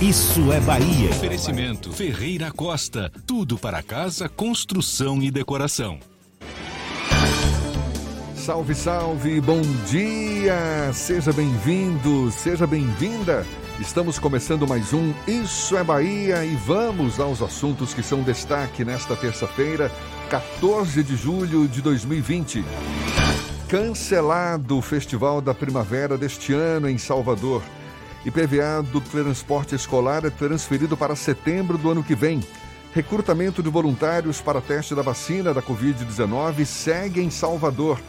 Isso é Bahia. Oferecimento Ferreira Costa. Tudo para casa, construção e decoração. Salve, salve, bom dia! Seja bem-vindo, seja bem-vinda. Estamos começando mais um Isso é Bahia e vamos aos assuntos que são destaque nesta terça-feira, 14 de julho de 2020. Cancelado o Festival da Primavera deste ano em Salvador. IPVA do transporte escolar é transferido para setembro do ano que vem. Recrutamento de voluntários para teste da vacina da Covid-19 segue em Salvador.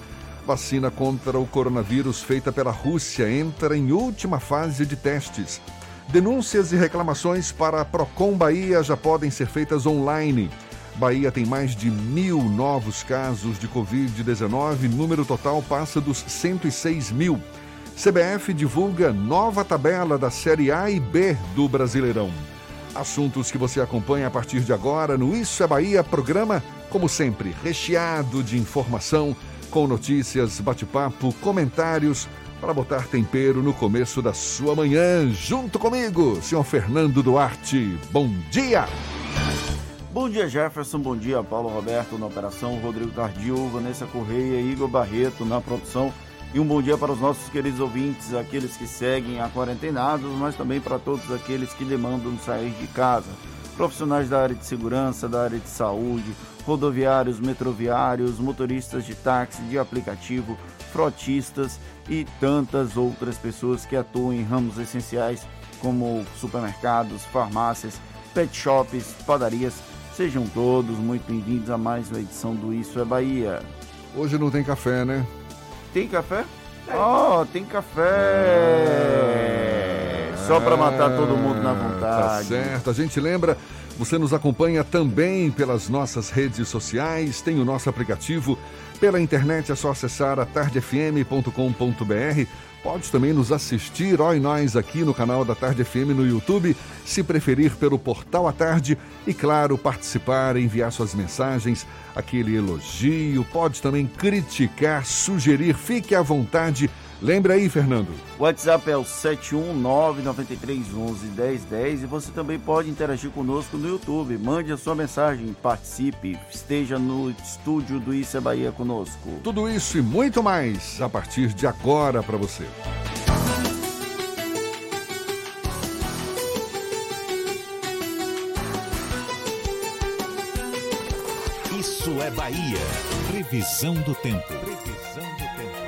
Vacina contra o coronavírus feita pela Rússia entra em última fase de testes. Denúncias e reclamações para a Procon Bahia já podem ser feitas online. Bahia tem mais de mil novos casos de Covid-19, número total passa dos 106 mil. CBF divulga nova tabela da Série A e B do Brasileirão. Assuntos que você acompanha a partir de agora no Isso é Bahia, programa, como sempre, recheado de informação, com notícias, bate-papo, comentários, para botar tempero no começo da sua manhã. Junto comigo, senhor Fernando Duarte. Bom dia! Bom dia, Jefferson. Bom dia, Paulo Roberto na operação, Rodrigo Tardio, Vanessa Correia, Igor Barreto na produção. E um bom dia para os nossos queridos ouvintes, aqueles que seguem a quarentenados, mas também para todos aqueles que demandam sair de casa. Profissionais da área de segurança, da área de saúde, rodoviários, metroviários, motoristas de táxi, de aplicativo, frotistas e tantas outras pessoas que atuam em ramos essenciais como supermercados, farmácias, pet shops, padarias. Sejam todos muito bem-vindos a mais uma edição do Isso é Bahia. Hoje não tem café, né? Tem café? Oh, tem café! Só para matar todo mundo na Tá vontade. certo. A gente lembra, você nos acompanha também pelas nossas redes sociais, tem o nosso aplicativo. Pela internet é só acessar a tardefm.com.br. Pode também nos assistir, ó, e nós aqui no canal da Tarde FM no YouTube, se preferir pelo Portal à Tarde. E claro, participar, enviar suas mensagens, aquele elogio, pode também criticar, sugerir, fique à vontade. Lembre aí, Fernando. O WhatsApp é o 71993111010 e você também pode interagir conosco no YouTube. Mande a sua mensagem, participe, esteja no estúdio do Isso é Bahia conosco. Tudo isso e muito mais a partir de agora para você. É Bahia. Previsão do tempo. Previsão do tempo.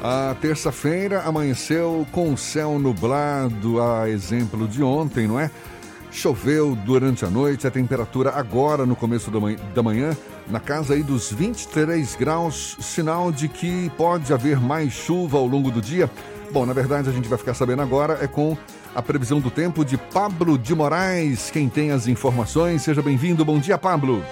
A terça-feira amanheceu com céu nublado, a exemplo de ontem, não é? Choveu durante a noite, a temperatura agora no começo da manhã, da manhã na casa aí dos 23 graus, sinal de que pode haver mais chuva ao longo do dia. Bom, na verdade a gente vai ficar sabendo agora é com a previsão do tempo de Pablo de Moraes. Quem tem as informações, seja bem-vindo. Bom dia, Pablo.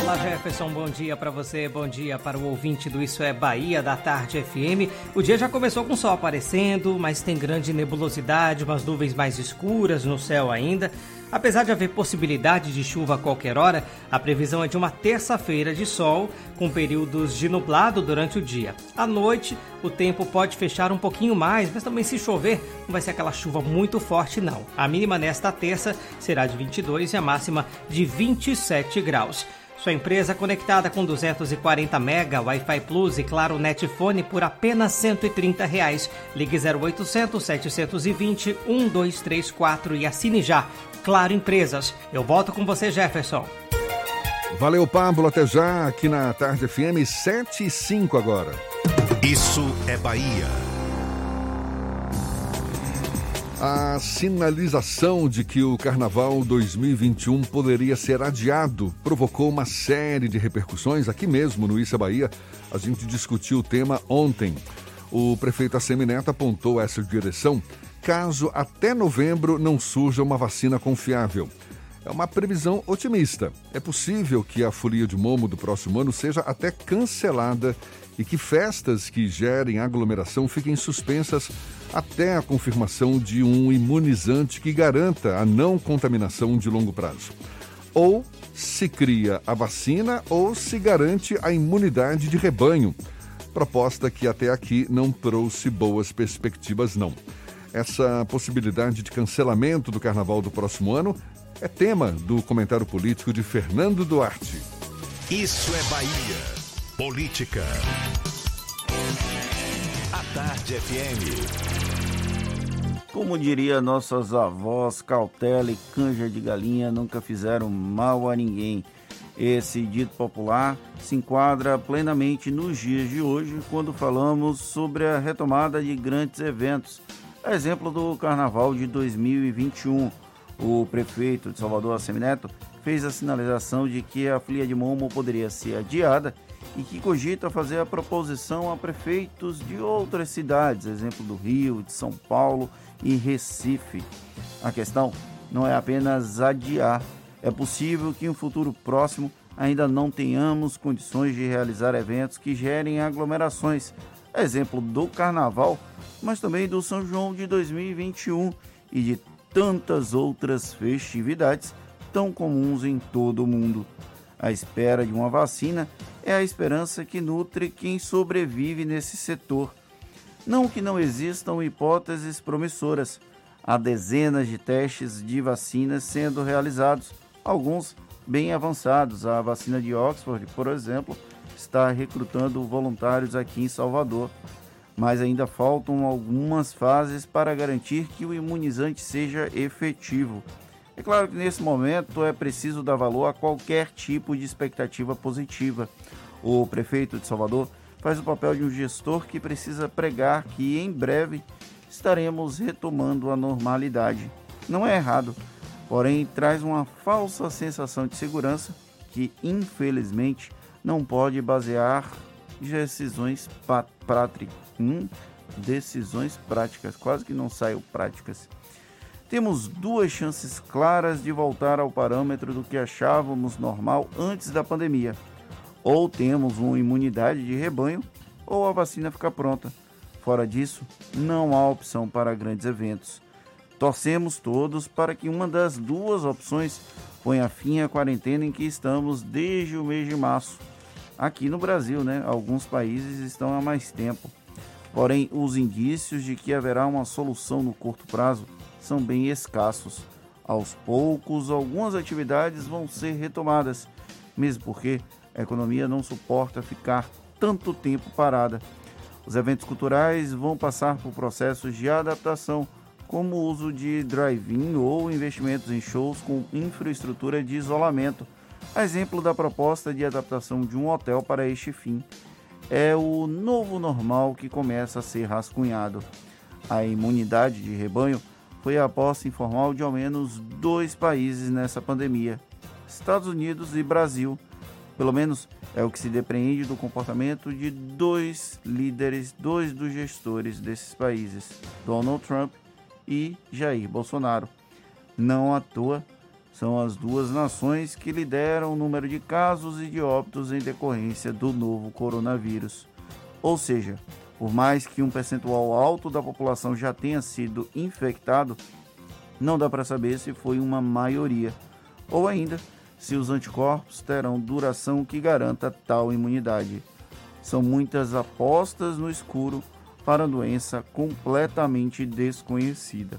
Olá Jefferson, bom dia para você, bom dia para o ouvinte do Isso é Bahia da Tarde FM. O dia já começou com sol aparecendo, mas tem grande nebulosidade, umas nuvens mais escuras no céu ainda. Apesar de haver possibilidade de chuva a qualquer hora, a previsão é de uma terça-feira de sol, com períodos de nublado durante o dia. À noite, o tempo pode fechar um pouquinho mais, mas também se chover, não vai ser aquela chuva muito forte não. A mínima nesta terça será de 22 e a máxima de 27 graus. Sua empresa conectada com 240 mega, Wi-Fi Plus e claro Netfone por apenas 130 reais. Ligue 0800 720 1234 e assine já. Claro Empresas. Eu volto com você, Jefferson. Valeu, Pablo. Até já aqui na Tarde FM 7 e 5 agora. Isso é Bahia. A sinalização de que o Carnaval 2021 poderia ser adiado provocou uma série de repercussões aqui mesmo no Issa Bahia. A gente discutiu o tema ontem. O prefeito Assemineto apontou essa direção caso até novembro não surja uma vacina confiável. É uma previsão otimista. É possível que a folia de Momo do próximo ano seja até cancelada e que festas que gerem aglomeração fiquem suspensas até a confirmação de um imunizante que garanta a não contaminação de longo prazo. Ou se cria a vacina ou se garante a imunidade de rebanho. Proposta que até aqui não trouxe boas perspectivas, não. Essa possibilidade de cancelamento do carnaval do próximo ano é tema do comentário político de Fernando Duarte. Isso é Bahia. Política. A Tarde FM. Como diria nossas avós, cautela e canja de galinha nunca fizeram mal a ninguém. Esse dito popular se enquadra plenamente nos dias de hoje, quando falamos sobre a retomada de grandes eventos. Exemplo do Carnaval de 2021. O prefeito de Salvador, Assemineto, fez a sinalização de que a folia de Momo poderia ser adiada e que cogita fazer a proposição a prefeitos de outras cidades, exemplo do Rio, de São Paulo e Recife. A questão não é apenas adiar, é possível que em um futuro próximo ainda não tenhamos condições de realizar eventos que gerem aglomerações, exemplo do Carnaval, mas também do São João de 2021 e de tantas outras festividades tão comuns em todo o mundo. A espera de uma vacina é a esperança que nutre quem sobrevive nesse setor. Não que não existam hipóteses promissoras. Há dezenas de testes de vacinas sendo realizados, alguns bem avançados. A vacina de Oxford, por exemplo, está recrutando voluntários aqui em Salvador. Mas ainda faltam algumas fases para garantir que o imunizante seja efetivo. É claro que nesse momento é preciso dar valor a qualquer tipo de expectativa positiva. O prefeito de Salvador faz o papel de um gestor que precisa pregar que em breve estaremos retomando a normalidade. Não é errado, porém traz uma falsa sensação de segurança que, infelizmente, não pode basear decisões práticas. Decisões práticas, quase que não saiu práticas temos duas chances claras de voltar ao parâmetro do que achávamos normal antes da pandemia. Ou temos uma imunidade de rebanho, ou a vacina fica pronta. Fora disso, não há opção para grandes eventos. Torcemos todos para que uma das duas opções ponha fim à quarentena em que estamos desde o mês de março. Aqui no Brasil, né? Alguns países estão há mais tempo. Porém, os indícios de que haverá uma solução no curto prazo são bem escassos. Aos poucos, algumas atividades vão ser retomadas, mesmo porque a economia não suporta ficar tanto tempo parada. Os eventos culturais vão passar por processos de adaptação, como o uso de drive-in ou investimentos em shows com infraestrutura de isolamento. A exemplo da proposta de adaptação de um hotel para este fim. É o novo normal que começa a ser rascunhado. A imunidade de rebanho foi a aposta informal de ao menos dois países nessa pandemia: Estados Unidos e Brasil. Pelo menos é o que se depreende do comportamento de dois líderes, dois dos gestores desses países, Donald Trump e Jair Bolsonaro. Não à toa, são as duas nações que lideram o número de casos e de óbitos em decorrência do novo coronavírus. Ou seja, por mais que um percentual alto da população já tenha sido infectado, não dá para saber se foi uma maioria ou ainda se os anticorpos terão duração que garanta tal imunidade. São muitas apostas no escuro para doença completamente desconhecida.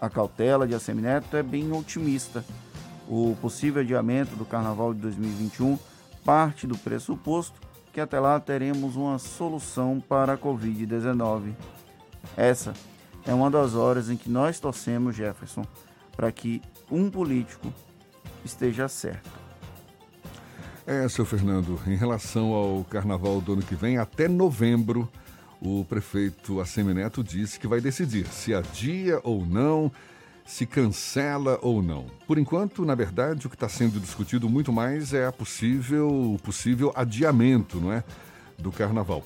A cautela de Assemineto é bem otimista. O possível adiamento do Carnaval de 2021 parte do pressuposto que até lá teremos uma solução para a Covid-19. Essa é uma das horas em que nós torcemos, Jefferson, para que um político esteja certo. É, seu Fernando, em relação ao carnaval do ano que vem, até novembro, o prefeito Assemineto disse que vai decidir se adia ou não, se cancela ou não. Por enquanto, na verdade, o que está sendo discutido muito mais é a possível, possível adiamento, não é, do carnaval.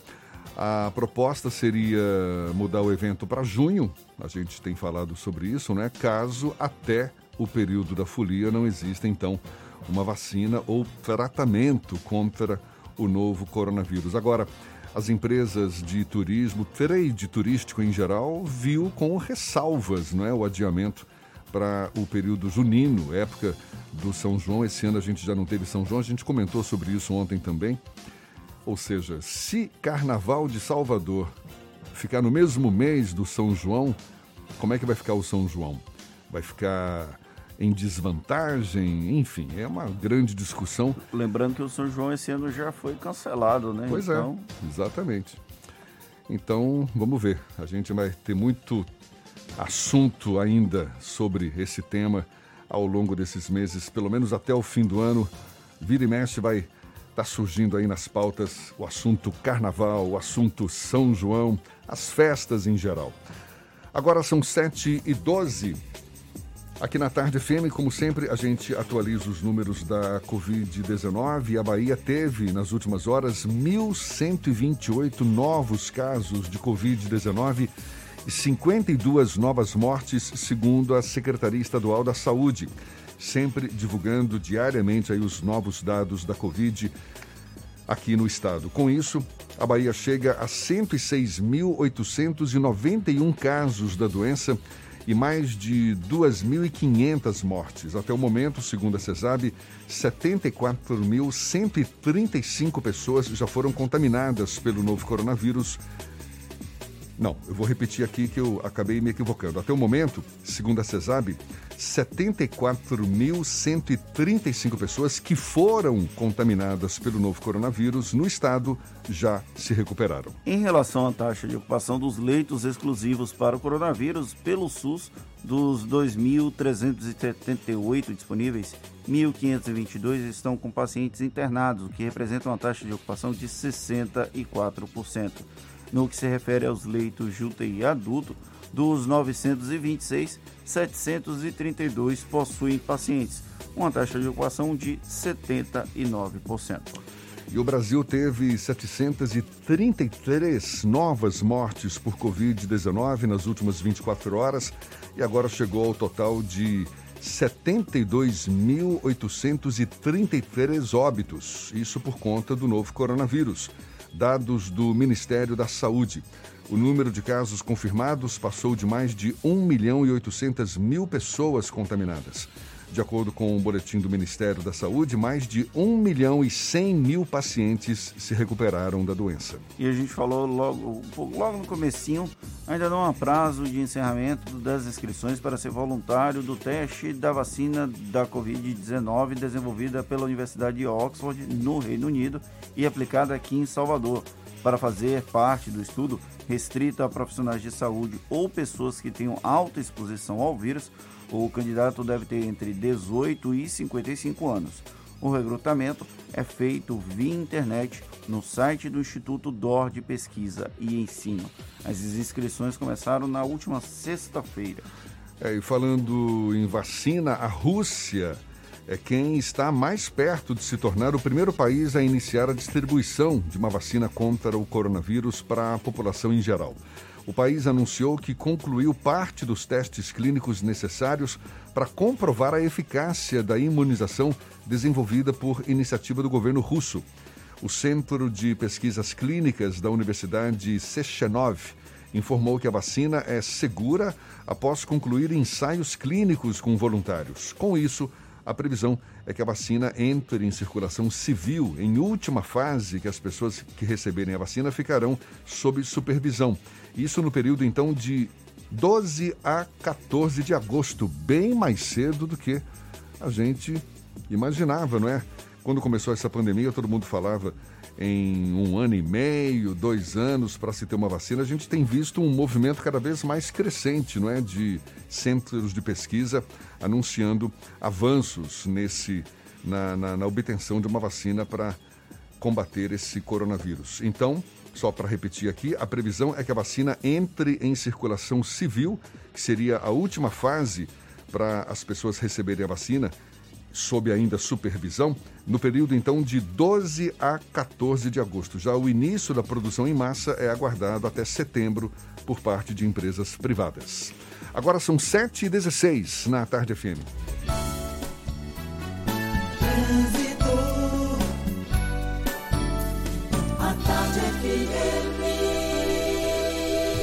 A proposta seria mudar o evento para junho, a gente tem falado sobre isso, né? Caso até o período da folia não exista, então, uma vacina ou tratamento contra o novo coronavírus. Agora, as empresas de turismo, trade turístico em geral, viu com ressalvas não é, o adiamento para o período junino, época do São João. Esse ano a gente já não teve São João, a gente comentou sobre isso ontem também. Ou seja, se Carnaval de Salvador ficar no mesmo mês do São João, como é que vai ficar o São João? Vai ficar em desvantagem? Enfim, é uma grande discussão. Lembrando que o São João esse ano já foi cancelado, né? Pois é, então... é, exatamente. Então, vamos ver. A gente vai ter muito assunto ainda sobre esse tema ao longo desses meses, pelo menos até o fim do ano. Vira e mexe vai Está surgindo aí nas pautas o assunto carnaval, o assunto São João, as festas em geral. Agora são 7 e 12. Aqui na Tarde FM, como sempre, a gente atualiza os números da Covid-19. A Bahia teve, nas últimas horas, 1.128 novos casos de Covid-19 e 52 novas mortes, segundo a Secretaria Estadual da Saúde sempre divulgando diariamente aí os novos dados da Covid aqui no estado. Com isso, a Bahia chega a 106.891 casos da doença e mais de 2.500 mortes. Até o momento, segundo a CESAB, 74.135 pessoas já foram contaminadas pelo novo coronavírus não, eu vou repetir aqui que eu acabei me equivocando. Até o momento, segundo a CESAB, 74.135 pessoas que foram contaminadas pelo novo coronavírus no estado já se recuperaram. Em relação à taxa de ocupação dos leitos exclusivos para o coronavírus pelo SUS, dos 2.378 disponíveis, 1.522 estão com pacientes internados, o que representa uma taxa de ocupação de 64%. No que se refere aos leitos de UTI adulto, dos 926, 732 possuem pacientes, uma taxa de ocupação de 79%. E o Brasil teve 733 novas mortes por Covid-19 nas últimas 24 horas e agora chegou ao total de 72.833 óbitos. Isso por conta do novo coronavírus dados do Ministério da Saúde. O número de casos confirmados passou de mais de 1 milhão e 800 mil pessoas contaminadas. De acordo com o boletim do Ministério da Saúde, mais de 1 milhão e 100 mil pacientes se recuperaram da doença. E a gente falou logo, logo no comecinho, ainda não há prazo de encerramento das inscrições para ser voluntário do teste da vacina da Covid-19 desenvolvida pela Universidade de Oxford, no Reino Unido, e aplicada aqui em Salvador. Para fazer parte do estudo, restrito a profissionais de saúde ou pessoas que tenham alta exposição ao vírus, o candidato deve ter entre 18 e 55 anos. O recrutamento é feito via internet no site do Instituto DOR de Pesquisa e Ensino. As inscrições começaram na última sexta-feira. É, e falando em vacina, a Rússia é quem está mais perto de se tornar o primeiro país a iniciar a distribuição de uma vacina contra o coronavírus para a população em geral. O país anunciou que concluiu parte dos testes clínicos necessários para comprovar a eficácia da imunização desenvolvida por iniciativa do governo russo. O Centro de Pesquisas Clínicas da Universidade Sechenov informou que a vacina é segura após concluir ensaios clínicos com voluntários. Com isso, a previsão é que a vacina entre em circulação civil em última fase, que as pessoas que receberem a vacina ficarão sob supervisão. Isso no período então de 12 a 14 de agosto, bem mais cedo do que a gente imaginava, não é? Quando começou essa pandemia, todo mundo falava em um ano e meio, dois anos para se ter uma vacina. A gente tem visto um movimento cada vez mais crescente, não é, de centros de pesquisa anunciando avanços nesse na, na, na obtenção de uma vacina para combater esse coronavírus. Então, só para repetir aqui, a previsão é que a vacina entre em circulação civil, que seria a última fase para as pessoas receberem a vacina sob ainda supervisão, no período então de 12 a 14 de agosto. Já o início da produção em massa é aguardado até setembro por parte de empresas privadas. Agora são 7h16 na Tarde FM.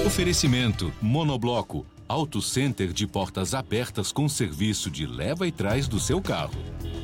Oferecimento Monobloco Auto Center de portas abertas com serviço de leva e trás do seu carro.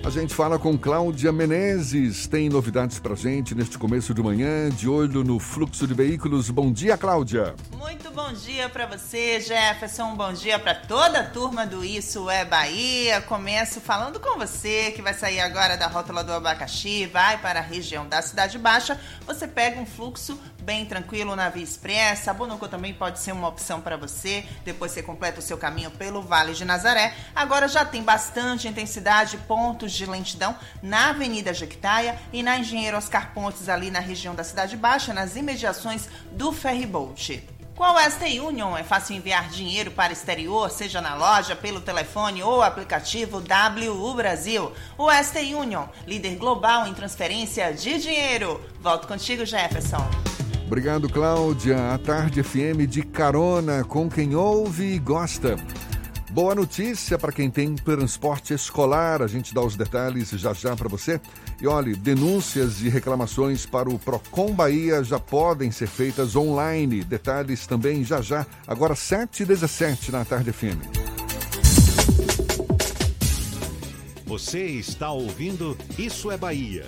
A gente fala com Cláudia Menezes. Tem novidades pra gente neste começo de manhã, de olho no fluxo de veículos. Bom dia, Cláudia. Muito bom dia para você, Jefferson. Bom dia para toda a turma do Isso é Bahia. Começo falando com você que vai sair agora da rótula do abacaxi, vai para a região da Cidade Baixa. Você pega um fluxo bem tranquilo na Via Expressa. A Bonocô também pode ser uma opção para você. Depois você completa o seu caminho pelo Vale de Nazaré. Agora já tem bastante intensidade, pontos de lentidão na Avenida Jequitaia e na Engenheiro Oscar Pontes, ali na região da Cidade Baixa, nas imediações do Ferryboat. Com a Western Union é fácil enviar dinheiro para o exterior, seja na loja, pelo telefone ou aplicativo WU Brasil. Western Union, líder global em transferência de dinheiro. Volto contigo, Jefferson. Obrigado, Cláudia. A Tarde FM de carona com quem ouve e gosta. Boa notícia para quem tem transporte escolar. A gente dá os detalhes já já para você. E olhe, denúncias e reclamações para o Procon Bahia já podem ser feitas online. Detalhes também já já. Agora 7h17 na Tarde FM. Você está ouvindo Isso é Bahia.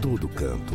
todo canto.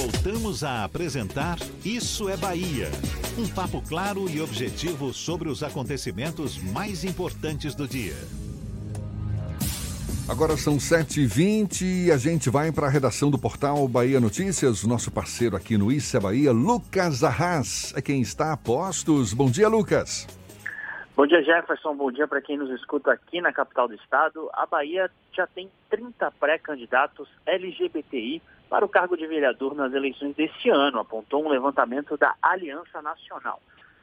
Voltamos a apresentar Isso é Bahia. Um papo claro e objetivo sobre os acontecimentos mais importantes do dia. Agora são 7h20 e a gente vai para a redação do portal Bahia Notícias. Nosso parceiro aqui no Issa Bahia, Lucas Arras, é quem está a postos. Bom dia, Lucas. Bom dia, Jefferson. Bom dia para quem nos escuta aqui na capital do estado. A Bahia já tem 30 pré-candidatos LGBTI para o cargo de vereador nas eleições deste ano, apontou um levantamento da Aliança Nacional.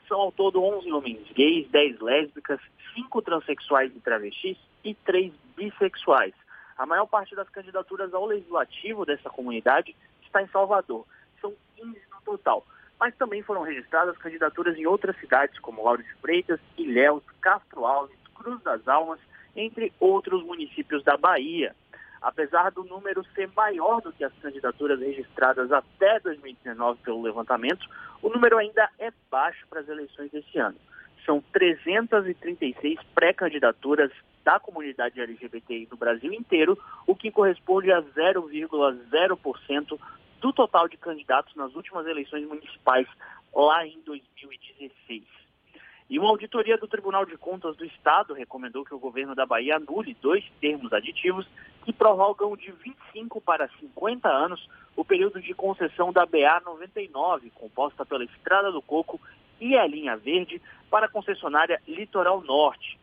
São ao todo 11 homens gays, 10 lésbicas, 5 transexuais e travestis e 3 bissexuais. A maior parte das candidaturas ao legislativo dessa comunidade está em Salvador. São 15 no total. Mas também foram registradas candidaturas em outras cidades, como Lauro de Freitas, Ilhéus, Castro Alves, Cruz das Almas, entre outros municípios da Bahia. Apesar do número ser maior do que as candidaturas registradas até 2019 pelo levantamento, o número ainda é baixo para as eleições desse ano. São 336 pré-candidaturas da comunidade LGBTI no Brasil inteiro, o que corresponde a 0,0% do total de candidatos nas últimas eleições municipais lá em 2016. E uma auditoria do Tribunal de Contas do Estado recomendou que o governo da Bahia anule dois termos aditivos que prorrogam de 25 para 50 anos o período de concessão da BA 99, composta pela Estrada do Coco e a linha verde, para a concessionária Litoral Norte.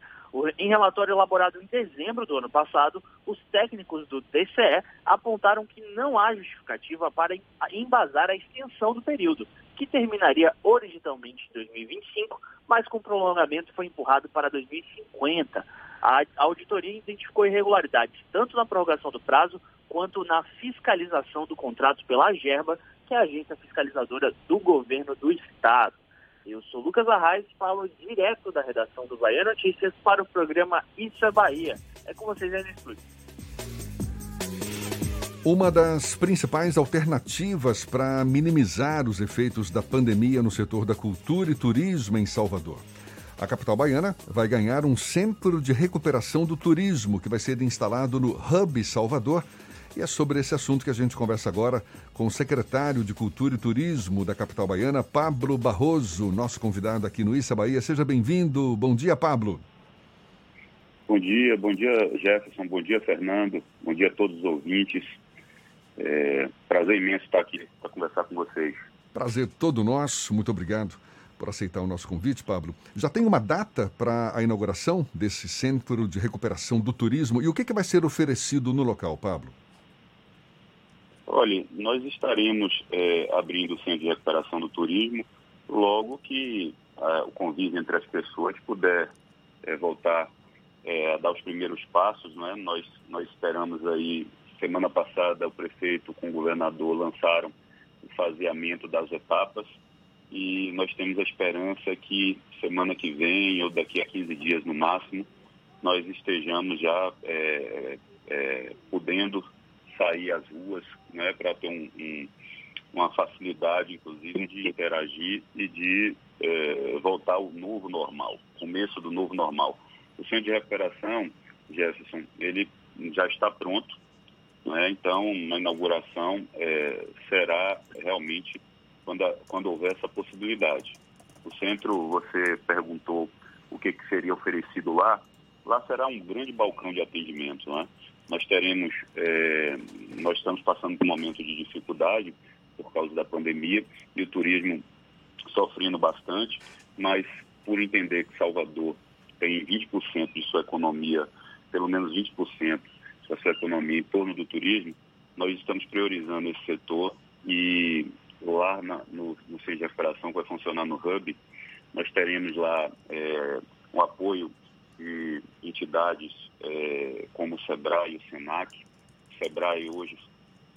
Em relatório elaborado em dezembro do ano passado, os técnicos do TCE apontaram que não há justificativa para embasar a extensão do período, que terminaria originalmente em 2025, mas com prolongamento foi empurrado para 2050. A auditoria identificou irregularidades tanto na prorrogação do prazo quanto na fiscalização do contrato pela AGERBA, que é a agência fiscalizadora do governo do Estado. Eu sou Lucas Arraes, falo direto da redação do Bahia Notícias para o programa Isso é Bahia. É com vocês no estúdio. Uma das principais alternativas para minimizar os efeitos da pandemia no setor da cultura e turismo em Salvador. A capital baiana vai ganhar um centro de recuperação do turismo que vai ser instalado no Hub Salvador. E é sobre esse assunto que a gente conversa agora com o secretário de Cultura e Turismo da capital baiana, Pablo Barroso, nosso convidado aqui no Issa Bahia. Seja bem-vindo. Bom dia, Pablo. Bom dia, bom dia, Jefferson. Bom dia, Fernando. Bom dia a todos os ouvintes. É, prazer imenso estar aqui para conversar com vocês. Prazer todo nosso, muito obrigado por aceitar o nosso convite, Pablo. Já tem uma data para a inauguração desse Centro de Recuperação do Turismo e o que, que vai ser oferecido no local, Pablo? Olha, nós estaremos é, abrindo o Centro de Recuperação do Turismo logo que é, o convívio entre as pessoas puder é, voltar é, a dar os primeiros passos, não é? Nós, nós esperamos aí Semana passada, o prefeito com o governador lançaram o faseamento das etapas e nós temos a esperança que semana que vem ou daqui a 15 dias no máximo, nós estejamos já é, é, podendo sair às ruas né, para ter um, um, uma facilidade, inclusive, de interagir e de é, voltar ao novo normal, começo do novo normal. O centro de recuperação, Jefferson, ele já está pronto, né? Então, a inauguração é, será realmente quando, a, quando houver essa possibilidade. O centro, você perguntou o que, que seria oferecido lá. Lá será um grande balcão de atendimento. Né? Nós teremos, é, nós estamos passando por um momento de dificuldade por causa da pandemia e o turismo sofrendo bastante, mas por entender que Salvador tem 20% de sua economia, pelo menos 20% sua economia em torno do turismo, nós estamos priorizando esse setor e lá na, no, no Centro de Recuperação, que vai funcionar no Hub, nós teremos lá é, um apoio de entidades é, como o SEBRAE e o SENAC. O SEBRAE hoje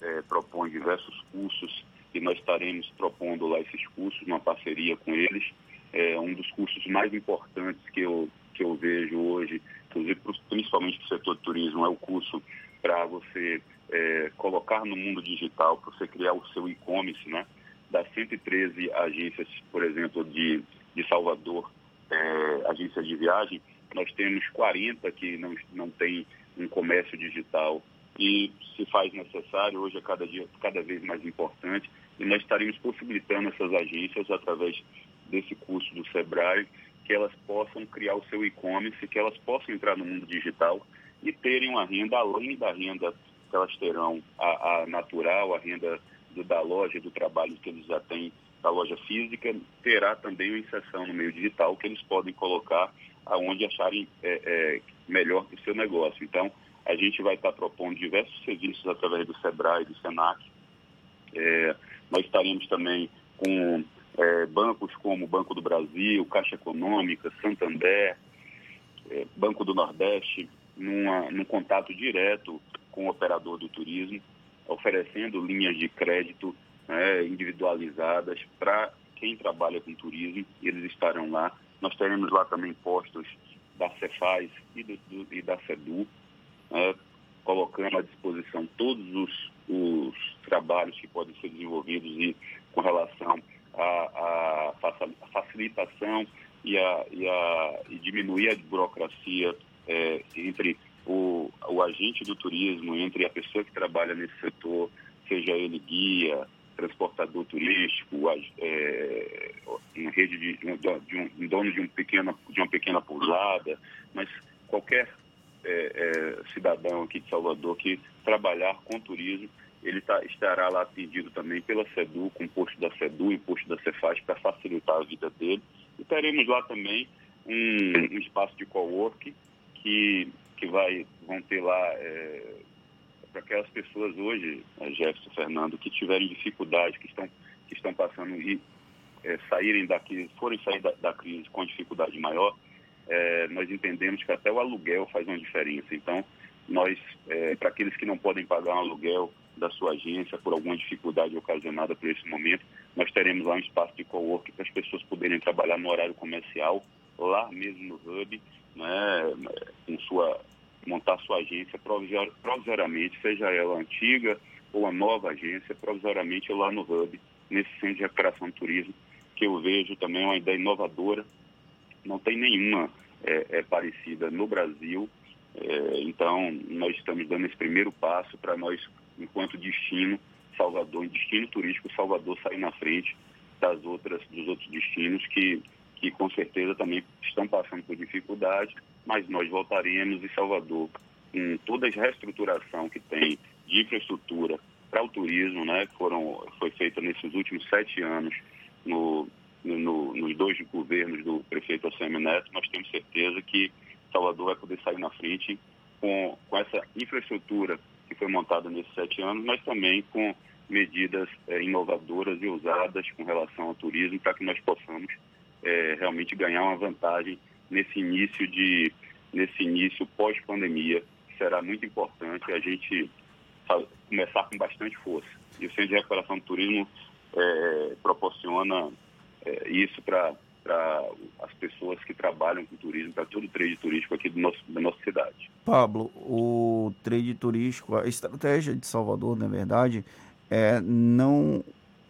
é, propõe diversos cursos e nós estaremos propondo lá esses cursos, uma parceria com eles. É um dos cursos mais importantes que eu, que eu vejo hoje principalmente para o setor de turismo, é o curso para você é, colocar no mundo digital, para você criar o seu e-commerce, né? Das 113 agências, por exemplo, de, de Salvador, é, agências de viagem, nós temos 40 que não, não tem um comércio digital e se faz necessário, hoje é cada, dia, cada vez mais importante, e nós estaremos possibilitando essas agências através desse curso do SEBRAE que elas possam criar o seu e-commerce, que elas possam entrar no mundo digital e terem uma renda além da renda que elas terão a, a natural, a renda do, da loja, do trabalho que eles já têm da loja física, terá também uma inserção no meio digital que eles podem colocar aonde acharem é, é, melhor para o seu negócio. Então, a gente vai estar propondo diversos serviços através do SEBRAE do SENAC. É, nós estaremos também com é, bancos como Banco do Brasil, Caixa Econômica, Santander, é, Banco do Nordeste, numa, num contato direto com o operador do turismo, oferecendo linhas de crédito né, individualizadas para quem trabalha com turismo, eles estarão lá. Nós teremos lá também postos da Cefaz e, do, do, e da CEDU, né, colocando à disposição todos os, os, trabalhos que podem ser desenvolvidos e com relação à, facilitação e, a, e, a, e diminuir a burocracia é, entre o, o agente do turismo, entre a pessoa que trabalha nesse setor, seja ele guia, transportador turístico, é, em rede de, de, de, um, um dono de, um pequena, de uma pequena pousada, mas qualquer é, é, cidadão aqui de Salvador que trabalhar com turismo, ele tá, estará lá atendido também pela SEDU, com o posto da SEDU e o posto da Cefaz para facilitar a vida dele. E teremos lá também um, um espaço de cowork que, que vai, vão ter lá é, para aquelas pessoas hoje, né, Jefferson Fernando, que tiverem dificuldade, que estão, que estão passando e é, saírem daqui, forem sair da, da, crise com dificuldade maior, é, nós entendemos que até o aluguel faz uma diferença. Então, nós, é, para aqueles que não podem pagar um aluguel da sua agência por alguma dificuldade ocasionada por esse momento, nós teremos lá um espaço de coworking para as pessoas poderem trabalhar no horário comercial, lá mesmo no hub, né, com sua montar sua agência provisoriamente, seja ela antiga ou a nova agência, provisoriamente lá no Hub, nesse centro de recuperação do turismo, que eu vejo também uma ideia inovadora. Não tem nenhuma é, é parecida no Brasil. É, então, nós estamos dando esse primeiro passo para nós, enquanto destino, Salvador, destino turístico, Salvador sair na frente das outras, dos outros destinos que, que com certeza também estão passando por dificuldade mas nós voltaremos em Salvador com toda a reestruturação que tem de infraestrutura para o turismo, né, que foram, foi feita nesses últimos sete anos no, no, nos dois governos do prefeito Alcemir Neto, nós temos certeza que Salvador vai poder sair na frente com, com essa infraestrutura que foi montada nesses sete anos, mas também com medidas é, inovadoras e ousadas com relação ao turismo para que nós possamos é, realmente ganhar uma vantagem nesse início de nesse início pós-pandemia será muito importante a gente começar com bastante força. E o Centro de Recuperação do Turismo é, proporciona é, isso para as pessoas que trabalham com turismo, para todo o trade turístico aqui do nosso, da nossa cidade. Pablo, o trade turístico, a estratégia de Salvador, na verdade, é não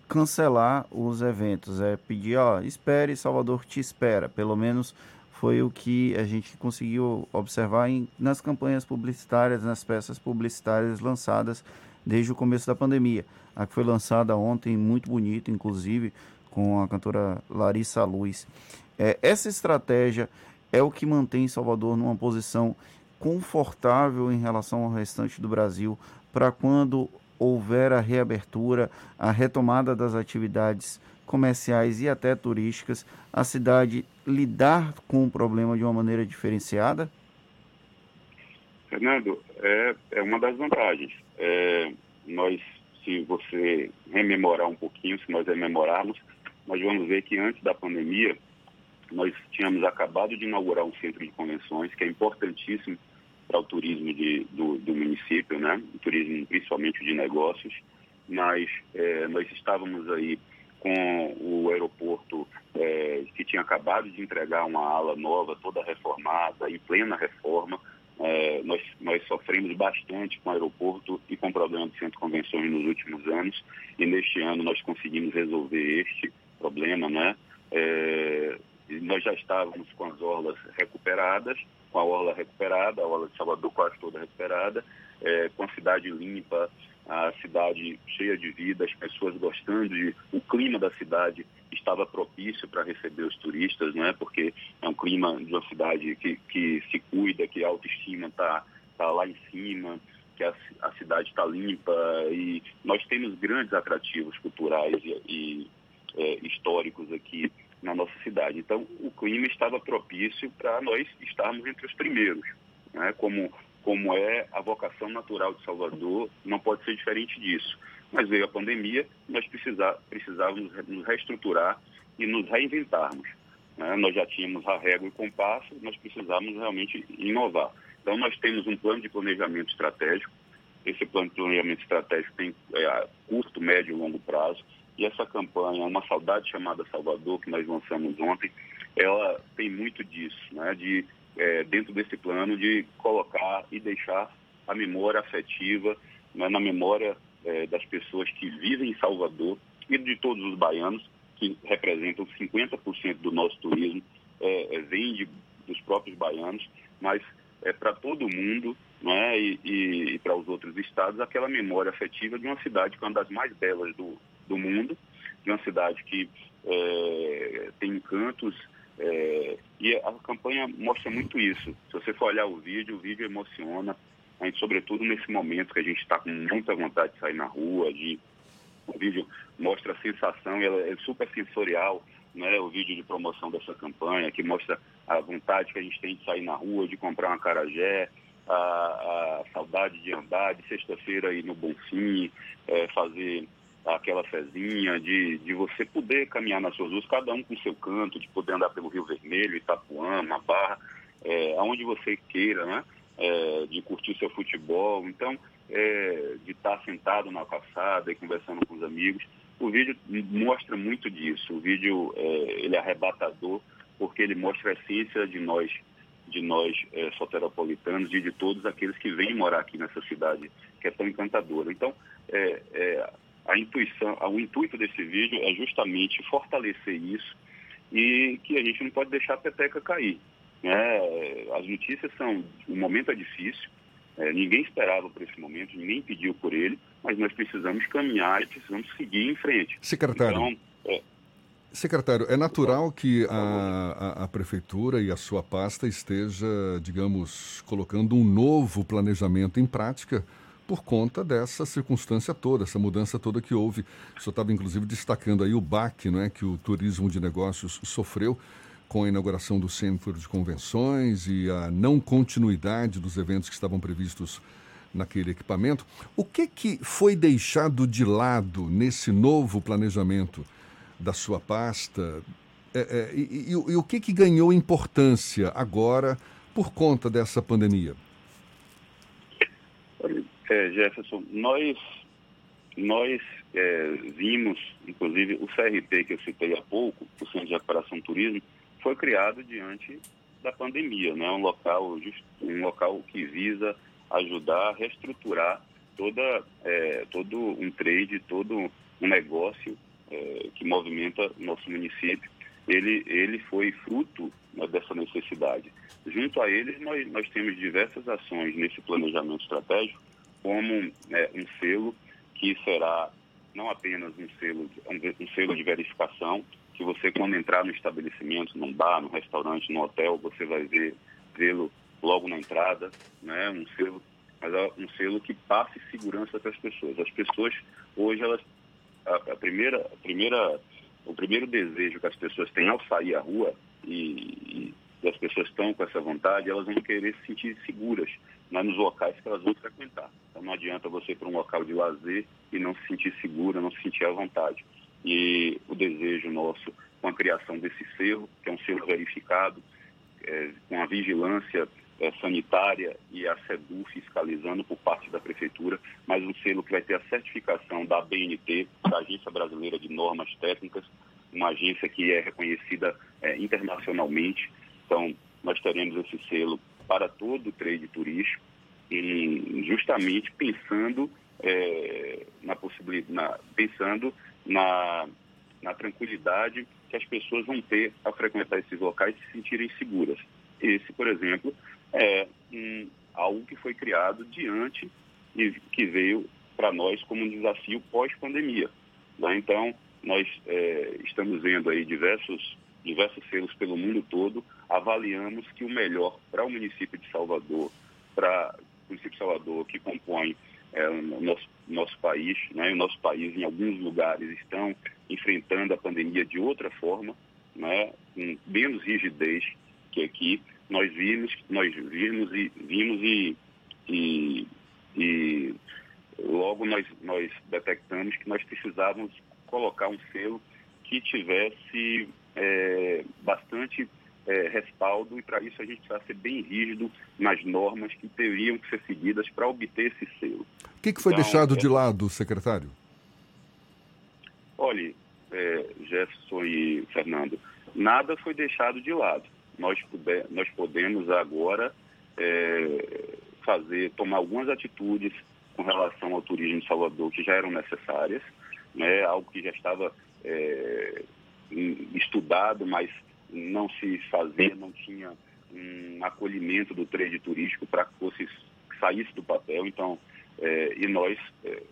cancelar os eventos, é pedir, ó, espere, Salvador te espera, pelo menos foi o que a gente conseguiu observar em, nas campanhas publicitárias, nas peças publicitárias lançadas desde o começo da pandemia. A que foi lançada ontem, muito bonita, inclusive, com a cantora Larissa Luz. É, essa estratégia é o que mantém Salvador numa posição confortável em relação ao restante do Brasil para quando houver a reabertura, a retomada das atividades comerciais e até turísticas, a cidade lidar com o problema de uma maneira diferenciada? Fernando, é, é uma das vantagens. É, nós, se você rememorar um pouquinho, se nós rememorarmos, nós vamos ver que antes da pandemia, nós tínhamos acabado de inaugurar um centro de convenções, que é importantíssimo para o turismo de, do, do, município, né? o turismo principalmente de negócios, mas é, nós estávamos aí com o aeroporto é, que tinha acabado de entregar uma ala nova, toda reformada, em plena reforma. É, nós, nós sofremos bastante com o aeroporto e com o problema de centro de convenções nos últimos anos, e neste ano nós conseguimos resolver este problema, né? É, nós já estávamos com as orlas recuperadas, com a orla recuperada, a orla de Salvador quase toda recuperada, é, com a cidade limpa, a cidade cheia de vida, as pessoas gostando de, o clima da cidade estava propício para receber os turistas, não é? Porque é um clima de uma cidade que, que se cuida, que a autoestima está está lá em cima, que a, a cidade está limpa e nós temos grandes atrativos culturais e, e é, históricos aqui na nossa cidade. Então, o clima estava propício para nós estarmos entre os primeiros, né? como, como é a vocação natural de Salvador, não pode ser diferente disso. Mas veio a pandemia, nós precisar, precisávamos nos reestruturar e nos reinventarmos. Né? Nós já tínhamos a régua e compasso, nós precisávamos realmente inovar. Então, nós temos um plano de planejamento estratégico. Esse plano de planejamento estratégico tem é, curto, médio e longo prazo. E essa campanha, Uma Saudade Chamada Salvador, que nós lançamos ontem, ela tem muito disso, né? de, é, dentro desse plano, de colocar e deixar a memória afetiva né? na memória é, das pessoas que vivem em Salvador e de todos os baianos, que representam 50% do nosso turismo, é, é, vem de, dos próprios baianos, mas é para todo mundo né, e, e, e para os outros estados aquela memória afetiva de uma cidade que é uma das mais belas do, do mundo, de uma cidade que é, tem encantos. É, e a campanha mostra muito isso. Se você for olhar o vídeo, o vídeo emociona, gente, sobretudo nesse momento que a gente está com muita vontade de sair na rua, de o vídeo mostra a sensação, ela é super sensorial, né, o vídeo de promoção dessa campanha, que mostra a vontade que a gente tem de sair na rua, de comprar uma carajé, a, a saudade de andar, de sexta-feira ir no Bonfim, é, fazer aquela fezinha, de, de você poder caminhar nas suas ruas, cada um com seu canto, de poder andar pelo Rio Vermelho, Itapuã, Barra, é, aonde você queira, né? É, de curtir seu futebol, então, é, de estar sentado na calçada e conversando com os amigos. O vídeo mostra muito disso. O vídeo é, ele é arrebatador porque ele mostra a essência de nós, de nós é, soteropolitanos e de todos aqueles que vêm morar aqui nessa cidade que é tão encantadora. Então, é, é a intuição, o intuito desse vídeo é justamente fortalecer isso e que a gente não pode deixar a peteca cair. Né? As notícias são, o momento é difícil, é, ninguém esperava por esse momento, ninguém pediu por ele, mas nós precisamos caminhar e precisamos seguir em frente. Secretário. Então, é, Secretário, é natural que a, a, a, Prefeitura e a sua pasta esteja, digamos, colocando um novo planejamento em prática por conta dessa circunstância toda, essa mudança toda que houve. O senhor estava, inclusive, destacando aí o baque não é, que o turismo de negócios sofreu com a inauguração do Centro de Convenções e a não continuidade dos eventos que estavam previstos naquele equipamento. O que, que foi deixado de lado nesse novo planejamento da sua pasta? É, é, e, e, e, o que, que ganhou importância agora por conta dessa pandemia? É, Jefferson, nós, nós é, vimos, inclusive, o CRT que eu citei há pouco, o Centro de Recuperação Turismo, foi criado diante da pandemia, né? um, local, um local que visa ajudar a reestruturar toda, é, todo um trade, todo um negócio é, que movimenta o nosso município. Ele, ele foi fruto né, dessa necessidade. Junto a ele, nós, nós temos diversas ações nesse planejamento estratégico como né, um selo que será não apenas um selo, um, um selo de verificação, que você quando entrar no estabelecimento, num bar, num restaurante, no hotel, você vai ver vê-lo logo na entrada, né? Um selo, mas é um selo que passe segurança para as pessoas. As pessoas hoje elas a, a primeira, a primeira, o primeiro desejo que as pessoas têm ao sair à rua e, e, e as pessoas estão com essa vontade, elas vão querer se sentir seguras né, nos locais que elas vão frequentar. Então não adianta você ir para um local de lazer e não se sentir segura, não se sentir à vontade. E o desejo nosso com a criação desse selo, que é um selo verificado, é, com a vigilância é, sanitária e a SEDU fiscalizando por parte da Prefeitura, mas um selo que vai ter a certificação da BNT, da Agência Brasileira de Normas Técnicas, uma agência que é reconhecida é, internacionalmente. Então, nós teremos esse selo para todo o trade turístico, e justamente pensando é, na possibilidade, pensando na, na tranquilidade que as pessoas vão ter a frequentar esses locais e se sentirem seguras. Esse, por exemplo, é um, algo que foi criado diante e que veio para nós como um desafio pós-pandemia. Né? Então, nós é, estamos vendo aí diversos, diversos selos pelo mundo todo, avaliamos que o melhor para o município de Salvador, para município de Salvador, que compõe é, o nosso, nosso país, né? o nosso país em alguns lugares estão enfrentando a pandemia de outra forma, né? com menos rigidez que aqui. Nós vimos, nós vimos e vimos e, e, e logo nós, nós detectamos que nós precisávamos colocar um selo que tivesse é, bastante é, respaldo e para isso a gente precisa ser bem rígido nas normas que teriam que ser seguidas para obter esse selo. O que, que foi Então, deixado é- de lado, secretário? Olhe, é, Jefferson e Fernando, nada foi deixado de lado. Nós, puder, nós podemos agora é, fazer, tomar algumas atitudes com relação ao turismo em Salvador que já eram necessárias, né, algo que já estava é, estudado, mas não se fazia, não tinha um acolhimento do trade turístico para que fosse saísse do papel. Então, é, e nós é,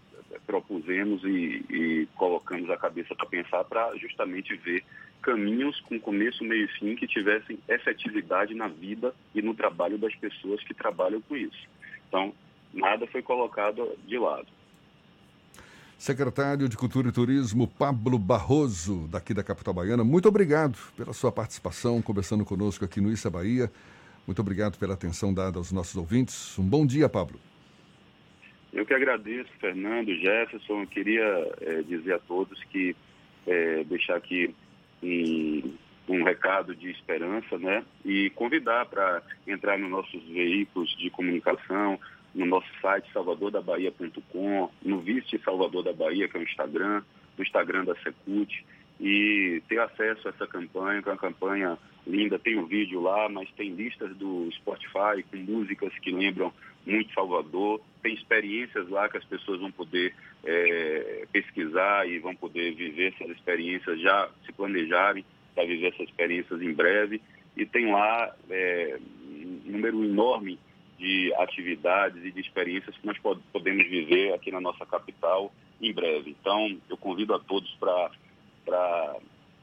propusemos e, e colocamos a cabeça para pensar para justamente ver caminhos com começo, meio e fim que tivessem efetividade na vida e no trabalho das pessoas que trabalham com isso. Então, nada foi colocado de lado. Secretário de Cultura e Turismo, Pablo Barroso, daqui da capital baiana, muito obrigado pela sua participação, conversando conosco aqui no Issa Bahia. Muito obrigado pela atenção dada aos nossos ouvintes. Um bom dia, Pablo. Eu que agradeço, Fernando, Jefferson. Eu queria eh, dizer a todos que eh, deixar aqui um, um recado de esperança, né? E convidar para entrar nos nossos veículos de comunicação, no nosso site salvadordabahia.com, no Viste Salvador da Bahia, que é o Instagram, no Instagram da Secult, e ter acesso a essa campanha, que é uma campanha linda. Tem um vídeo lá, mas tem listas do Spotify com músicas que lembram muito Salvador. Tem experiências lá que as pessoas vão poder eh, pesquisar e vão poder viver essas experiências, já se planejarem para viver essas experiências em breve. E tem lá eh, um número enorme de atividades e de experiências que nós pod- podemos viver aqui na nossa capital em breve. Então, eu convido a todos para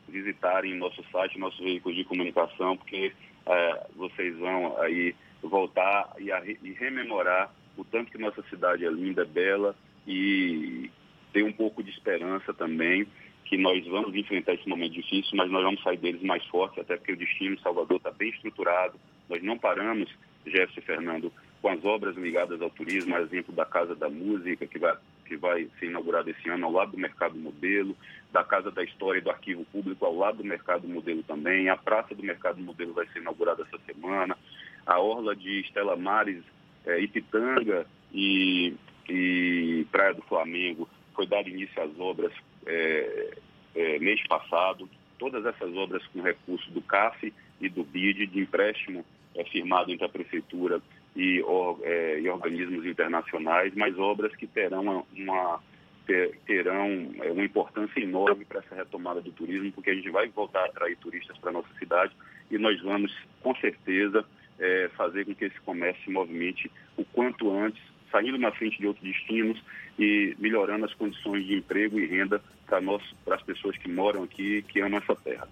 visitarem nosso site, nosso veículo de comunicação, porque eh, vocês vão aí voltar e, re- e rememorar o tanto que nossa cidade é linda, bela e ter um pouco de esperança também que nós vamos enfrentar esse momento difícil, mas nós vamos sair deles mais fortes, até porque o destino de Salvador está bem estruturado. Nós não paramos, Jefferson Fernando, com as obras ligadas ao turismo, exemplo da Casa da Música, que vai, que vai ser inaugurada esse ano ao lado do Mercado Modelo, da Casa da História e do Arquivo Público ao lado do Mercado Modelo também, a Praça do Mercado Modelo vai ser inaugurada essa semana, a Orla de Estela Mares, eh, Ipitanga e, e Praia do Flamengo foi dado início às obras eh, eh, mês passado. Todas essas obras com recurso do CAF e do BID, de empréstimo eh, firmado entre a Prefeitura e, or- eh, e organismos internacionais, mas obras que terão uma, uma- ter- terão eh, uma importância enorme para essa retomada do turismo, porque a gente vai voltar a atrair turistas para a nossa cidade e nós vamos, com certeza, eh, fazer com que esse comércio se movimente o quanto antes, saindo na frente de outros destinos e melhorando as condições de emprego e renda para as pessoas que moram aqui, que amam essa terra.